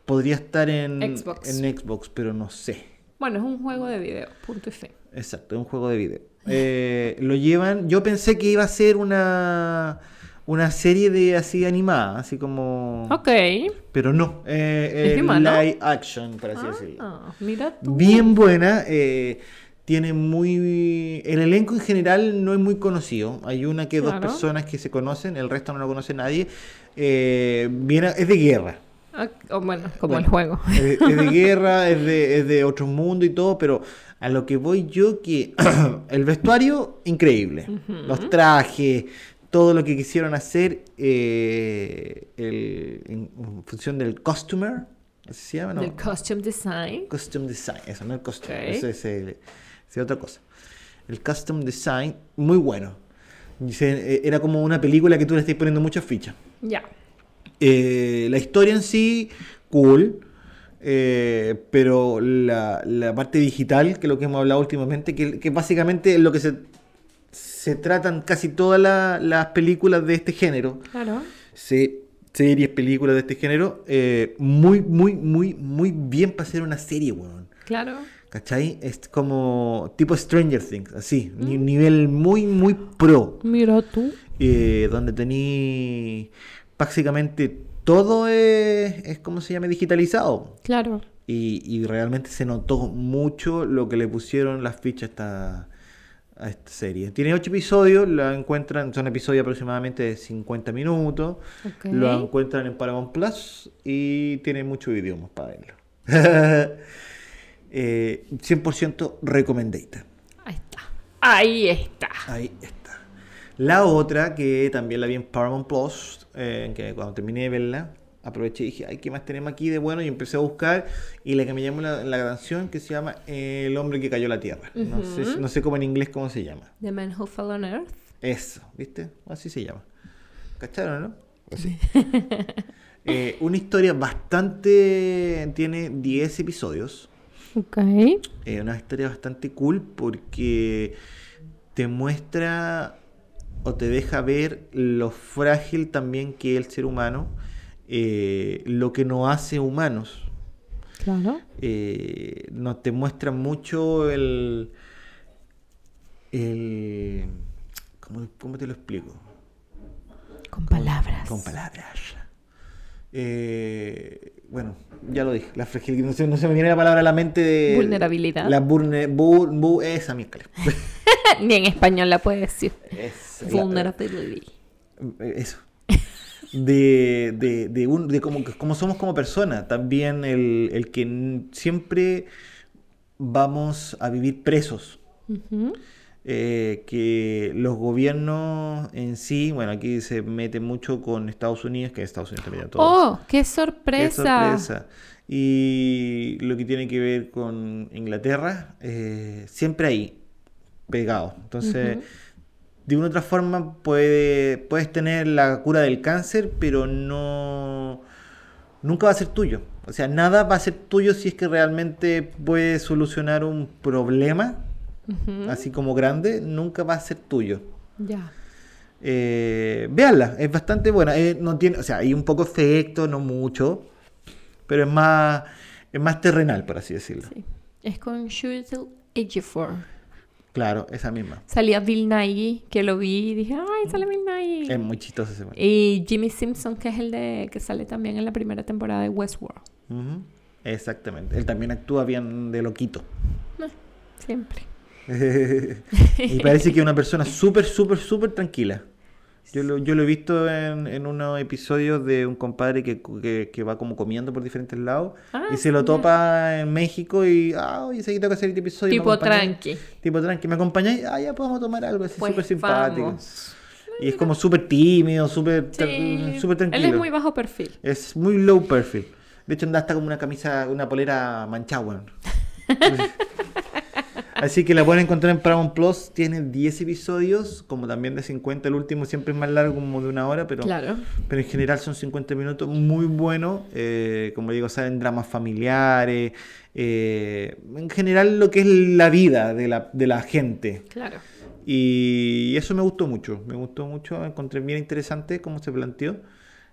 Podría estar en Xbox. en Xbox, pero no sé. Bueno, es un juego de video, punto y fin. Exacto, es un juego de video. Eh, lo llevan. Yo pensé que iba a ser una una serie de así animada, así como. Ok. Pero no. Eh, ¿Es eh, live action, por así decirlo. Ah, mira tú. Bien buena. eh, tiene muy. El elenco en general no es muy conocido. Hay una que dos personas que se conocen, el resto no lo conoce nadie. Eh, viene, es de guerra. Ah, oh, bueno, como Bueno, el juego. Es de *laughs* guerra, es de, es de otro mundo y todo, pero a lo que voy yo que *coughs* el vestuario, increíble. Los trajes, todo lo que quisieron hacer eh, el- en, en función del costumer, ¿así se llama? No, Del costume design. costume design, eso, no el costume, Ok. eso es, el- es otra cosa. El costume design, muy bueno. Eh, Era como una película que tú le estás poniendo muchas fichas. Ya. Eh, la historia en sí, cool. eh, pero la, la parte digital, que es lo que hemos hablado últimamente, que, que básicamente es lo que se, se tratan casi todas la- las películas de este género, Claro. se- series, películas de este género, eh, muy, muy, muy, muy bien para hacer una serie, weón. Claro. ¿Cachai? Es como tipo Stranger Things, así, ni- nivel muy, muy pro Mira tú. eh, donde tení básicamente todo es, es como se llama digitalizado Claro. y, y realmente se notó mucho lo que le pusieron las fichas a esta, a esta serie. Tiene ocho episodios, la encuentran, son episodios aproximadamente de 50 minutos, Ok. lo encuentran en Paramount Plus y tiene muchos idiomas para verlo. *laughs* Eh, 100% recomendated. Ahí está. Ahí está. Ahí está. La otra, que también la vi en Paramount Plus, eh, que cuando terminé de verla, aproveché y dije, ay, ¿qué más tenemos aquí de bueno? Y empecé a buscar, y la que me llamó la, la canción, que se llama El hombre que cayó a la tierra. no, sé, no sé cómo en inglés cómo se llama. The Man Who Fell on Earth. Eso, ¿viste? Así se llama. ¿Cacharon, no? Así. Eh, una historia bastante... Tiene 10 episodios. Ok. Eh, una historia bastante cool porque te muestra o te deja ver lo frágil también que es el ser humano, eh, lo que nos hace humanos. Claro. Eh, nos te muestra mucho el... el ¿cómo, cómo te lo explico? Con palabras. Con palabras. Eh, bueno, ya lo dije. La fragilidad. No se, no se me viene la palabra a la mente de. Vulnerabilidad. La burne, bu- bu- esa miércoles. *laughs* Ni en español la puede decir. Es la- Vulnerability. eso. De, de, de, un, de como, como somos como personas. También el, el que siempre vamos a vivir presos. Eh, que los gobiernos en sí, bueno, aquí se mete mucho con Estados Unidos, que Estados Unidos también todo. ¡Oh! ¡Qué Qué sorpresa! Y lo que tiene que ver con Inglaterra, eh, siempre ahí, pegado. Entonces. De una u otra forma, puede, puedes tener la cura del cáncer, pero no nunca va a ser tuyo. O sea, nada va a ser tuyo si es que realmente puedes solucionar un problema, así como grande, nunca va a ser tuyo. Ya. Eh, véanla, es bastante buena. Eh, no tiene, o sea, hay un poco efecto, no mucho, pero es más, es más terrenal, por así decirlo. Sí. Es con Shuttle Ejiofor. Claro, esa misma. Salía Bill Nighy, que lo vi y dije, ¡ay, sale Bill Nighy! Es muy chistosa ese man. Y Jimmy Simpson, que es el de que sale también en la primera temporada de Westworld. Ujú, Exactamente. Él también actúa bien de loquito. Siempre. *laughs* y parece que es una persona súper, súper, súper tranquila. Yo lo, yo lo he visto en, en unos episodios de un compadre que, que, que va como comiendo por diferentes lados Ah, y se lo topa en México y, ah, oye, que tengo que hacer este episodio. ¿me Tipo acompañáis?". tranqui. Tipo tranqui, ¿me acompañáis? Ah, ya podemos tomar algo, así Pues súper simpático. vamos. Y es como súper tímido, súper Sí. súper tranquilo. Él es muy bajo perfil. Es muy low perfil. De hecho, anda hasta como una camisa, una polera manchada. *laughs* *laughs* Así que la pueden encontrar en Paramount Plus. Tiene 10 episodios, como también de 50. El último siempre es más largo, como de una hora, pero, Claro. pero en general son 50 minutos. Muy bueno. eh, como digo, saben dramas familiares. eh, en general, lo que es la vida de la, de la gente. Claro. Y eso me gustó mucho, me gustó mucho, encontré bien interesante cómo se planteó.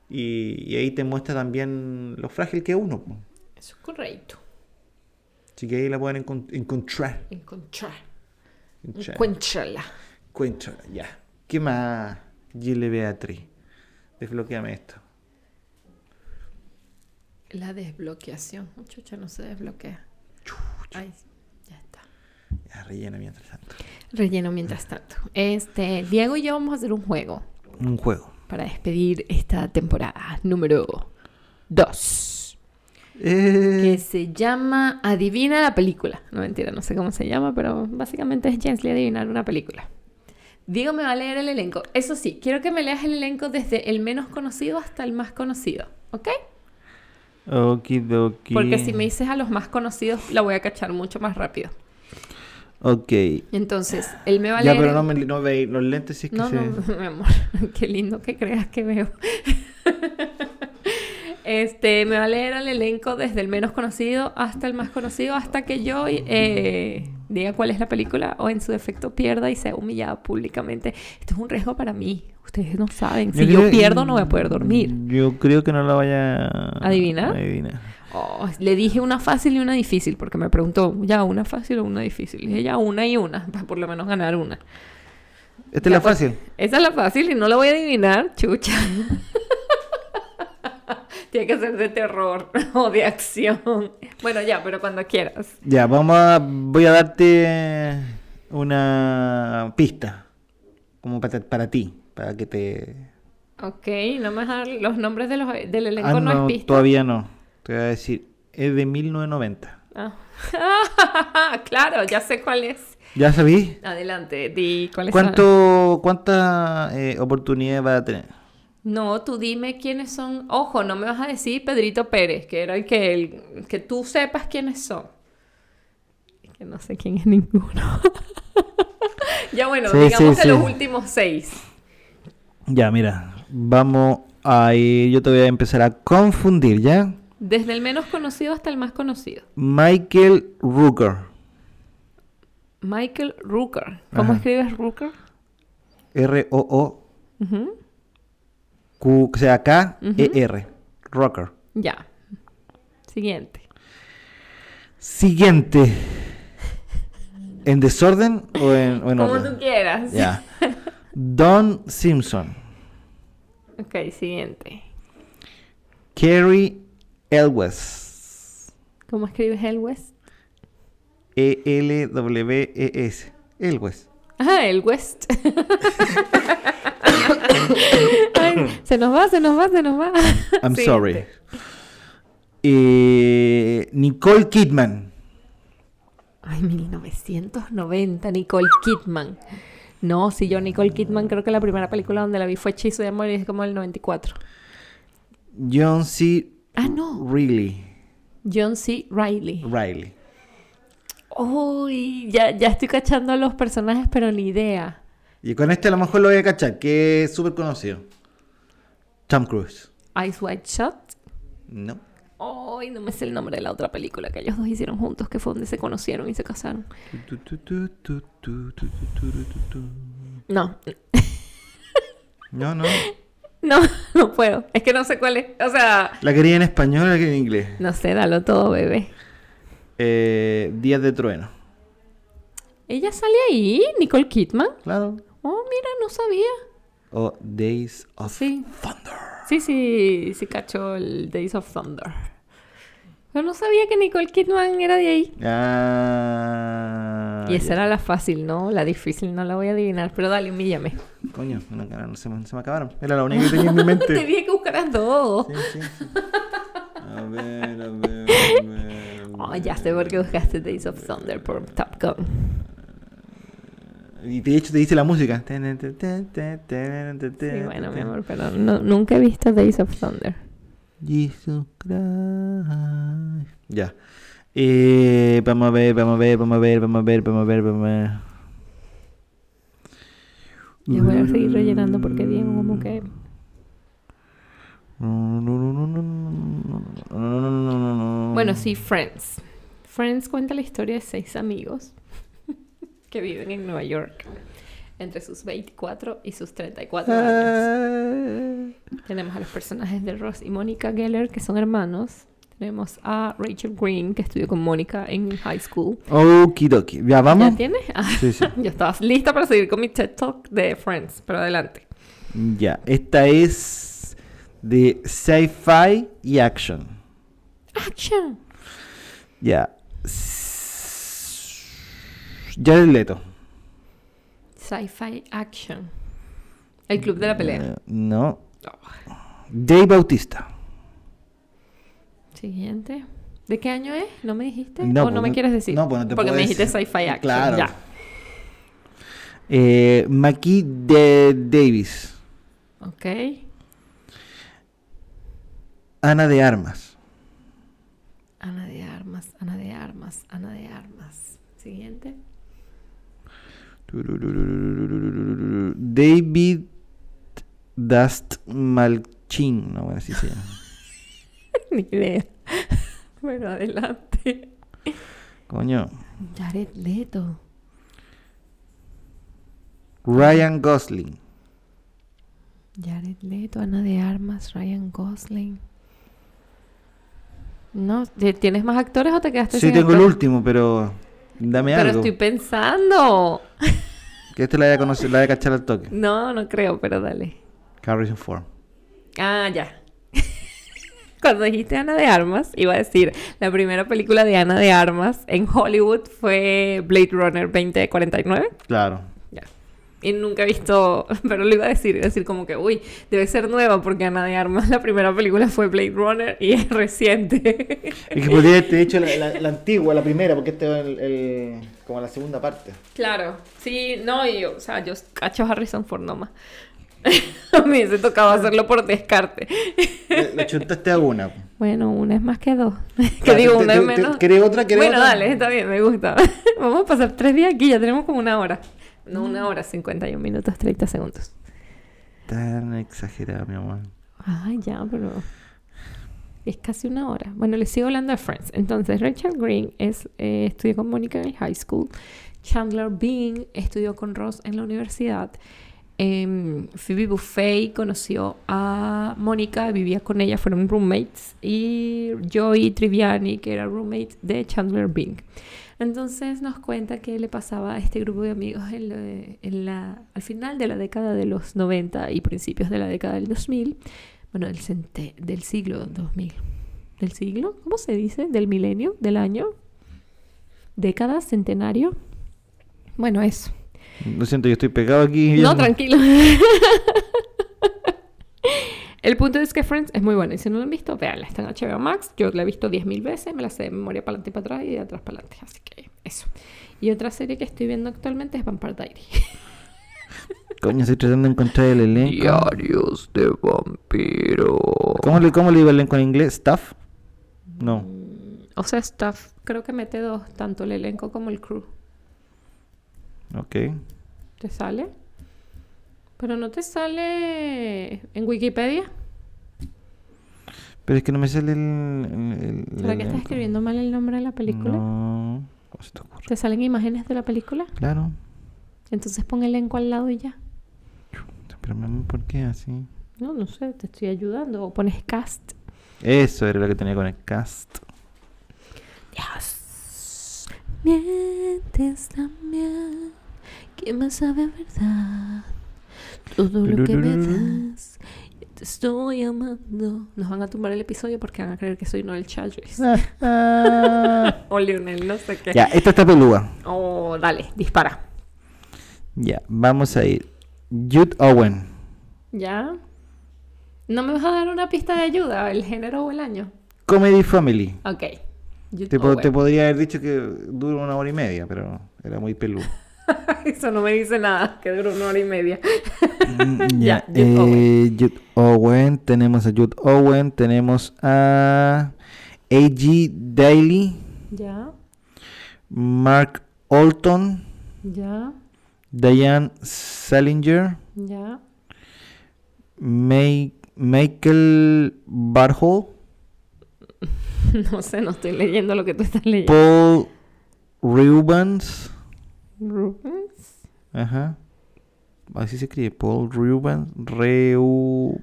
Y, y ahí te muestra también lo frágil que es uno. Eso es correcto. Así que ahí la pueden encon- encontrar. Encontrar. Encuéntrala. Encuéntrala, ya. ¿Qué más, Gile Beatriz? Desbloqueame esto. La desbloqueación. Chucha, no se desbloquea. Ay, ya está. Ya, rellena mientras tanto. Relleno mientras tanto. Este, Diego y yo vamos a hacer un juego Un juego. para despedir esta temporada número 2. Eh, Que se llama Adivina la película. No mentira, no sé cómo se llama, pero básicamente es Jensley adivinar una película. Diego me va a leer el elenco. Eso sí, quiero que me leas el elenco desde el menos conocido hasta el más conocido. ¿Ok? Okidoki. Porque si me dices a los más conocidos, la voy a cachar mucho más rápido. Ok. Entonces, él me va a Ya, leer. pero el- no, me, no veis los lentes si es que No, se... no, *laughs* mi amor, qué lindo que creas que veo. *laughs* Este, me va a leer el elenco desde el menos conocido hasta el más conocido, hasta que yo eh, diga cuál es la película o en su defecto pierda y sea humillada públicamente. Esto es un riesgo para mí. Ustedes no saben. Si yo creo- pierdo, no voy a poder dormir. Yo creo que no la vaya a ¿Adivinar? adivinar. Oh, le dije una fácil y una difícil, porque me preguntó, ¿ya una fácil o una difícil? Le dije, ya una y una, para *laughs* por lo menos ganar una. Esta Ya, es la pues, fácil. Esa es la fácil y no la voy a adivinar, chucha. *laughs* *laughs* Tiene que ser de terror *laughs* o de acción. Bueno, ya, pero cuando quieras. Ya, vamos a... Voy a darte una pista. Como para, para ti. Para que te... Ok, no me los nombres de los, del elenco, Ah, no, no, es pista. todavía no. Te voy a decir. Es de 1990. Ah. *laughs* claro, ya sé cuál es. ¿Ya sabí? Adelante, di cuáles son. ¿Cuánto, ¿Cuántas eh, oportunidades va a tener? No, tú dime quiénes son. Ojo, no me vas a decir Pedrito Pérez, que era el que, el, que tú sepas quiénes son. Que no sé quién es ninguno. *laughs* ya bueno, Sí, digamos sí, que los últimos seis. Ya, mira. Vamos a ir. Yo te voy a empezar a confundir, ¿ya? Desde el menos conocido hasta el más conocido. Michael Rooker. Michael Rooker. ¿Cómo Ajá. escribes Rooker? Ujú, O sea, K-E-R. Rocker. Ya. Siguiente. Siguiente. ¿En desorden o en, o en Como orden? tú quieras. Ya. Don Simpson. Ok, siguiente. Carrie Elwes. ¿Cómo escribes el West? E E-L-W-E-S. Elwes. Ah, el West. *laughs* Ay, se nos va, se nos va, se nos va. I'm sorry. Eh, Nicole Kidman. Ay, 1990, Nicole Kidman. No, si yo Nicole Kidman creo que la primera película donde la vi fue Hechizo de Amor y es como el 94. John C. Ah, no. Reilly. John C. Riley. Riley. Uy, ya, ya estoy cachando a los personajes, pero ni idea. Y con este a lo mejor lo voy a cachar, que es súper conocido. Tom Cruise. Ice White Shot. No. Ay, no me sé el nombre de la otra película que ellos dos hicieron juntos, que fue donde se conocieron y se casaron. No. No, no. *laughs* No, no puedo. Es que no sé cuál es. O sea. ¿La quería en español o la quería en inglés? No sé, dalo todo, bebé. Eh, Días de trueno. ¿Ella sale ahí? ¿Nicole Kidman? Claro. Oh, mira, no sabía. O Days of Sí. Thunder. Sí, sí, sí cachó el Days of Thunder. Pero no sabía que Nicole Kidman era de ahí. Ah. y esa ya. era la fácil, ¿no? La difícil no la voy a adivinar. Pero dale, humíllame. Coño, no, no, se, me, se me acabaron. Era la única que tenía en mi *laughs* Te mente. dije que buscaras dos. Sí, sí, sí. A ver, a ver, a *laughs* ver. Oh, ya sé por qué buscaste Days of Thunder por Top Gun. Y de hecho te dice la música. Sí, bueno, mi amor, pero no- nunca he visto Days of Thunder. Jesus Christ. Ya. Eh, vamos a ver, vamos a ver, vamos a ver, vamos a ver, vamos a ver, vamos a ver. Yo voy a seguir rellenando porque Diego como que... Bueno, sí, Friends. Friends cuenta la historia de seis amigos que viven en Nueva York entre sus 24 y sus 34 años. Tenemos a los personajes de Ross y Mónica Geller, que son hermanos. Tenemos a Rachel Green, que estudió con Mónica en high school. Okidoki. ¿Ya vamos? ¿Ya tienes? Ah, Sí, sí. *laughs* yo estaba lista para seguir con mi TED Talk de Friends, pero adelante. Ya. Esta es de sci-fi y action. ¡Action! Ya. Jared Leto. Sci-fi action. El club de la pelea. Eh, no. Oh. Dave Bautista. Siguiente. ¿De qué año es? ¿No me dijiste? No, ¿O pues no me quieres decir? no, pues no te Porque puedo me dijiste sci-fi action. Claro. Ya. Eh, Mackie de Davis. Ok. Ana de Armas. Ana de Armas, Ana de Armas, Ana de Armas. Siguiente. David Dust Malchin. No, bueno, así se llama. *laughs* Ni idea. Bueno, adelante. Coño. Jared Leto. Ryan Gosling. Jared Leto, Ana de Armas, Ryan Gosling. No, ¿te- ¿tienes más actores o te quedaste Sí, sin tengo el último, pero dame Pero algo. estoy pensando. *laughs* Que este la voy a conocer, la voy a cachar al toque. No, no creo, pero dale. Harrison Ford. Ah, ya. *laughs* Cuando dijiste Ana de Armas, iba a decir, la primera película de Ana de Armas en Hollywood fue Blade Runner 2049. Claro. Y nunca he visto, *laughs* pero lo iba a decir, iba a decir como que, uy, debe ser nueva porque Ana de Armas, la primera película fue Blade Runner y es reciente. *laughs* Es que podría haberte *laughs* hecho la, la- la antigua, la primera, porque este es el, el- como la segunda parte. Claro, sí, no, y yo, o sea, yo cacho Harrison Ford nomás. a mí se tocaba hacerlo por descarte. Le, le chuntaste a una. Bueno, una es más que dos. que Ya, digo, te- una te- es menos. ¿Querés otra? ¿Querés Bueno, otra? dale, está bien, me gusta. Vamos a pasar tres días aquí, ya tenemos como una hora. No, una hora, 51 minutos, 30 segundos. Tan exagerada, mi amor. Ay, ya, pero es casi una hora. Bueno, les sigo hablando de Friends. Entonces, Rachel Green es, eh, estudió con Mónica en el high school. Chandler Bing estudió con Ross en la universidad. Em, Phoebe Buffet conoció a Mónica, vivía con ella, fueron roommates. Y Joey Triviani, que era roommate de Chandler Bing. Entonces nos cuenta que le pasaba a este grupo de amigos en la- en la- al final de la década de los 90 y principios de la década del 2000, bueno, del, del siglo 2000. ¿Del siglo? ¿Cómo se dice? ¿Del milenio? ¿Del año? ¿Década? ¿Centenario? Bueno, eso. Lo siento, yo estoy pegado aquí. No, tranquilo. *laughs* El punto es que Friends es muy buena. Y si no la han visto, véanla. Está en HBO Max. Yo la he visto 10.000 veces. Me la sé de memoria para adelante y para atrás y de atrás para adelante. Así que eso. Y otra serie que estoy viendo actualmente es Vampire Diary. *laughs* Coño, estoy tratando de encontrar el elenco. Diarios de vampiro. ¿Cómo le, ¿Cómo le iba el elenco en inglés? ¿Staff? No. O sea, staff. Creo que mete dos. Tanto el elenco como el crew. Ok. ¿Te sale? Pero no te sale en Wikipedia. Pero es que no me sale el. el, el ¿Será que estás escribiendo mal el nombre de la película? No. ¿Cómo se te ocurre? ¿Te salen imágenes de la película? Claro. Entonces pon elenco al lado y ya. Pero mamá, ¿por qué así? No, no sé, te estoy ayudando. O pones cast. Eso era lo que tenía con el cast. Dios. Mientes también. ¿Quién más sabe verdad? Todo lo que me das. Te estoy amando. Nos van a tumbar el episodio porque van a creer que soy Noel Chadwick. *laughs* o Lionel, no sé qué. ya, esta está peluda. Oh, dale, dispara. Ya, vamos a ir. Jude Owen. ¿Ya? ¿No me vas a dar una pista de ayuda? ¿El género o el año? Comedy Family. Ok. Po- te podría haber dicho que dura una hora y media, pero era muy peludo. *laughs* Eso no me dice nada, que duró una hora y media. Mm, *laughs* Ya, ya, Jude eh, Jude Owen. Tenemos a Jude Owen. Tenemos a A.G. Daly. Ya, Mark Olton. ya, Diane Salinger. ya. May- Michael Barhol. *laughs* No sé, no estoy leyendo lo que tú estás leyendo. Paul Rubens. Rubens. Ajá. Así se escribe. Paul Rubens. Reubens.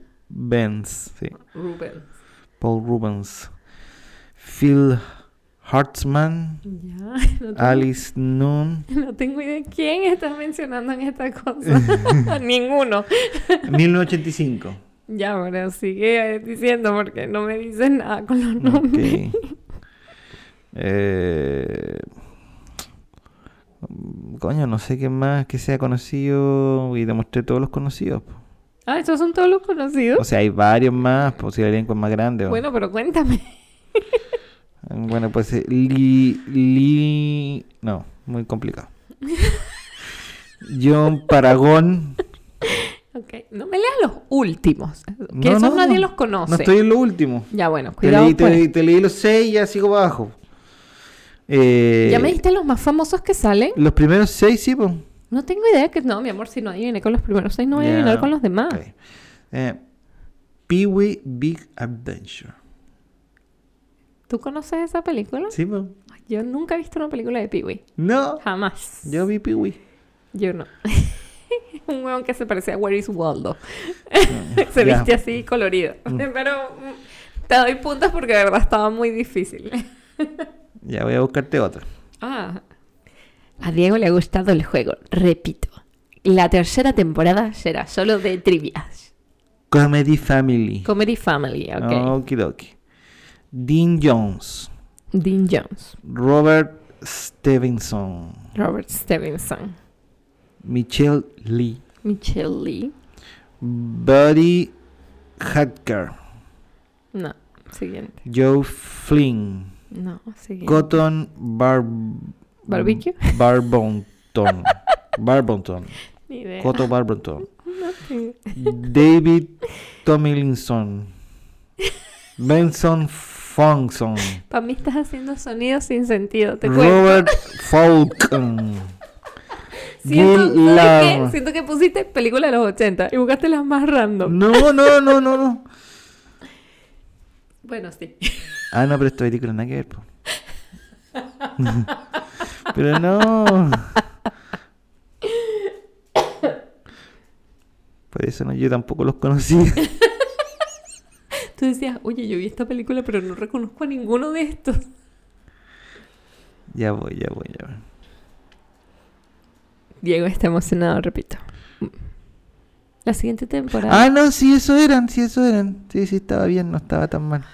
Sí. Rubens. Paul Rubens. Phil Hartzman, Ya, *laughs* no, Alice Nunn, *laughs* no tengo idea quién estás mencionando en esta cosa. *laughs* Ninguno. 1985. Ya, pero sigue diciendo porque no me dices nada con los nombres. Ok. Eh, coño, no sé qué más que sea conocido y demostré todos los conocidos. po. Ah, estos son todos los conocidos. O sea, hay varios más, pues si el elenco es más grande. o- Bueno, pero cuéntame. *laughs* Bueno, pues eh, Li, Li... No, muy complicado. *laughs* John Paragón. Ok, no me leas los últimos. Que No, esos no, nadie los conoce. No estoy en lo último. Ya, bueno, Te cuidado. leí, te, leí- te leí los seis y ya sigo abajo. Eh, ¿Ya me diste los más famosos que salen? Los primeros seis, sí, pues. No tengo idea que... No, mi amor, si no adiviné con los primeros seis, no voy a adivinar con los demás. ok. Eh, Pee-wee Big Adventure. ¿Tú conoces esa película? Sí, pues. Yo nunca he visto una película de Pee-Wee. No, Jamás. yo vi Pee-wee. Yo no. *laughs* Un huevón que se parece a Where is Waldo. *laughs* se Ya. viste así colorido. *laughs* Pero mm, te doy puntos porque de verdad estaba muy difícil. Ya voy a buscarte otra. ah. A Diego le ha gustado el juego. Repito. La tercera temporada será solo de trivias. Comedy Family. Comedy Family, ok. Okidoki. Dean Jones. Dean Jones. Robert Stevenson. Robert Stevenson. Michelle Lee. Michelle Lee. Buddy Hacker. No. Siguiente. Joe Flynn. No, siguiente. Cotton Bar... ¿Barbecue? Barbonton. *laughs* Barbonton. Ni idea. Cotton Barbonton. *laughs* No tengo- David Tomlinson. Benson Fonson. Para mí estás haciendo sonidos sin sentido, te cuento. Robert Falcon. *laughs* Siento. Lam. Siento que pusiste películas de los 80 y buscaste las más random. No, no, no, no, no. Bueno, sí. Ah, no, pero esta película nada que ver, po. *laughs* pero no. Por eso no, yo tampoco los conocí. Tú decías, oye, yo vi esta película, pero no reconozco a ninguno de estos. ya voy, ya voy, ya voy. Diego está emocionado, repito. La siguiente temporada. Ah, no, sí, eso eran, sí, eso eran. Sí, sí, estaba bien, no estaba tan mal.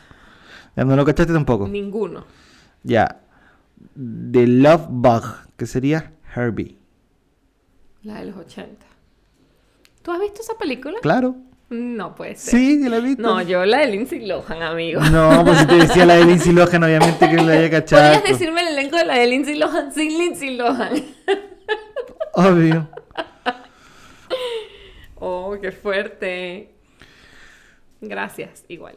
Ya no lo cachaste tampoco. Ninguno. Ya. The Love Bug, que sería Herbie. La de los 80. ¿Tú has visto esa película? Claro. No puede ser. Sí, yo la he visto. No, yo la de Lindsay Lohan, amigo. No, pues si te decía la de Lindsay Lohan, obviamente que la haya *laughs* cachado. ¿Podrías decirme el elenco de la de Lindsay Lohan sin Lindsay Lohan? Obvio. Oh, qué fuerte. Gracias, igual.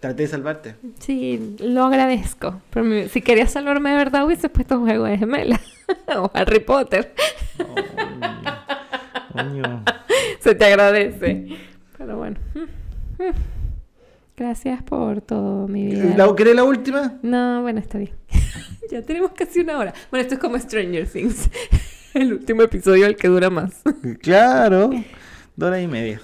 Traté de salvarte. Sí, lo agradezco. Pero mi- si querías salvarme de verdad, hubiese puesto un juego de gemela. *laughs* o Harry Potter. Coño. Se te agradece. Pero bueno. Gracias por todo, mi vida. ¿La, ¿Querés la última? No, bueno, está bien. *laughs* ya tenemos casi una hora. Bueno, esto es como Stranger Things. *laughs* El último episodio, el que dura más. Claro. Dos horas y media.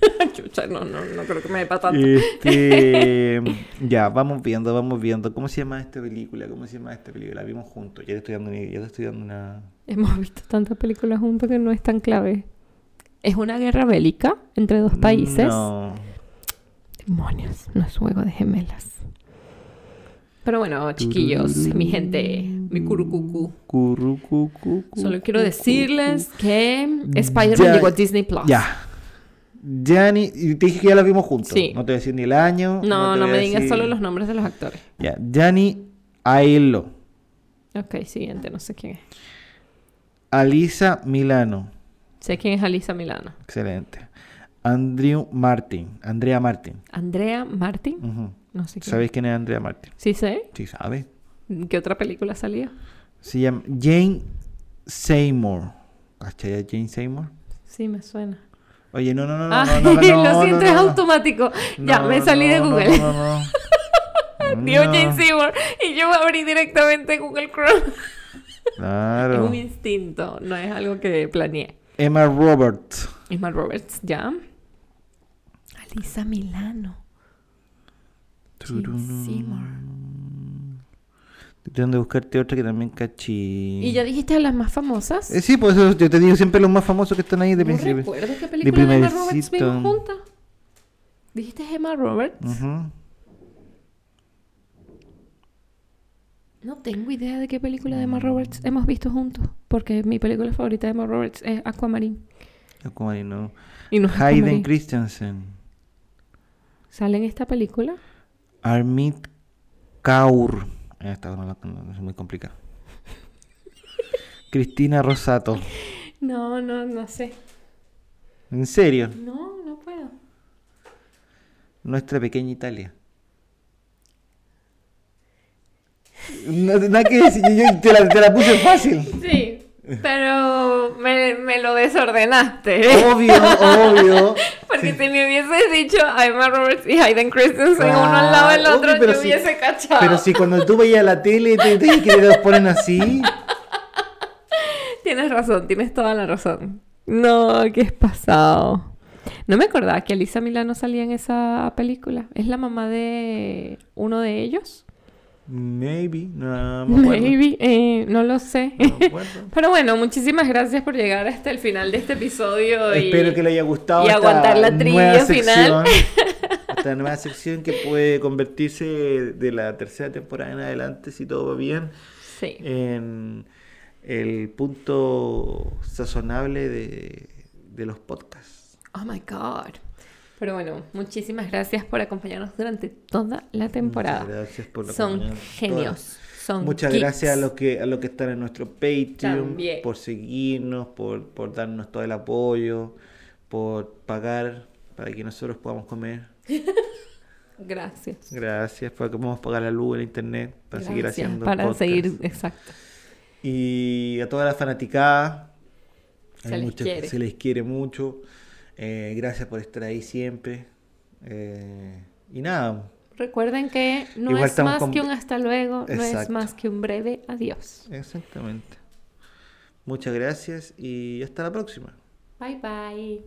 *laughs* Chucha, no, no, no creo que me dé para tanto. Este, *laughs* ya, vamos viendo, vamos viendo. ¿Cómo se llama esta película? ¿Cómo se llama esta película? La vimos juntos. Ya te estoy dando una, ya te estoy dando una. Hemos visto tantas películas juntos que no es tan clave. Es una guerra bélica entre dos países. No. Demonios, no es juego de gemelas. Pero bueno, chiquillos, mi gente, mi curucucu. Currucucucu. Solo quiero decirles que Spider-Man llegó a Disney Plus. Ya. Ya ni. y Te dije que ya la vimos juntos. Sí. No te voy a decir ni el año. No, no, me digas decir- solo los nombres de los actores. Ya. Gianni Aelo. Ok, siguiente, no sé quién es. Alisa Milano. Sé quién es Alisa Milano. Excelente. Andrew Martin. Andrea Martin. Andrea Martin. No sé quién. ¿Sabéis quién es Andrea Martin? Sí sé. Sí, sabe. ¿Qué otra película salió? Se llama Jane Seymour. ¿Cachai Jane Seymour? Sí, me suena. Oye, no, no, no, no. Ay, no, no, *laughs* no, lo no, siento, no, es no. automático. ya, No, me salí de no, no, Google. No, no, no. *laughs* Dio No. Jane Seymour y yo abrí directamente Google Chrome. Es Claro. un instinto, no es algo que planeé. Emma Roberts. Ismael Roberts, ya. Alisa Milano. Gene Seymour. Estoy tratando de buscarte otra que también cachí. ¿Y ya dijiste las más famosas? Eh, sí, pues eso yo te digo siempre los más famosos que están ahí de no principio. recuerdo qué película de Emma Roberts vimos juntas. ¿Dijiste Emma Roberts? No tengo idea de qué película de Emma Roberts hemos visto juntos. Porque mi película favorita de Emma Roberts es Aquamarine. Aquamarine, no. Y no Hayden Aquamarine. Christensen. ¿Sale en esta película? Armit Kaur. Ah, Esta no, la- no, es muy complicada. Cristina Rosato. No, no, no sé. ¿En serio? No, no puedo. Nuestra pequeña Italia. No, nada que decir, yo te, la, te la puse fácil. Sí, pero me, me lo desordenaste. Obvio, obvio. *laughs* Porque Sí. si me hubieses dicho a Emma Roberts y Hayden Christensen uno al lado del Ah, otro, obvio, yo hubiese cachado. Pero si cuando tú veías la tele te, te que los ponen así. *laughs* Tienes razón, tienes toda la razón. No, ¿qué es pasado? No me acordaba que Alisa Milano salía en esa película. ¿Es la mamá de uno de ellos? Maybe, no me. Maybe, eh, no lo sé. No. *laughs* Pero bueno, muchísimas gracias por llegar hasta el final de este episodio. y- Espero que le haya gustado y aguantar la trivia nueva final. *laughs* esta nueva sección que puede convertirse de la tercera temporada en adelante, si todo va bien, Sí. en el punto sazonable de, de los podcasts. Oh my God. Pero bueno, muchísimas gracias por acompañarnos durante toda la temporada. Muchas gracias por Son genios. Son Muchas geeks. gracias a los que a los que están en nuestro Patreon También. por seguirnos, por, por darnos todo el apoyo, por pagar para que nosotros podamos comer. *laughs* Gracias. Gracias, para que podamos pagar la luz, el internet, para seguir haciendo Para podcast. seguir, exacto. Y a toda la fanaticada, Se les muchas- quiere. se les quiere mucho. Eh, gracias por estar ahí siempre. Eh, y nada, Recuerden que no Igual es más con- que un hasta luego, no es más que un breve adiós. exactamente. Muchas gracias y hasta la próxima. Bye bye.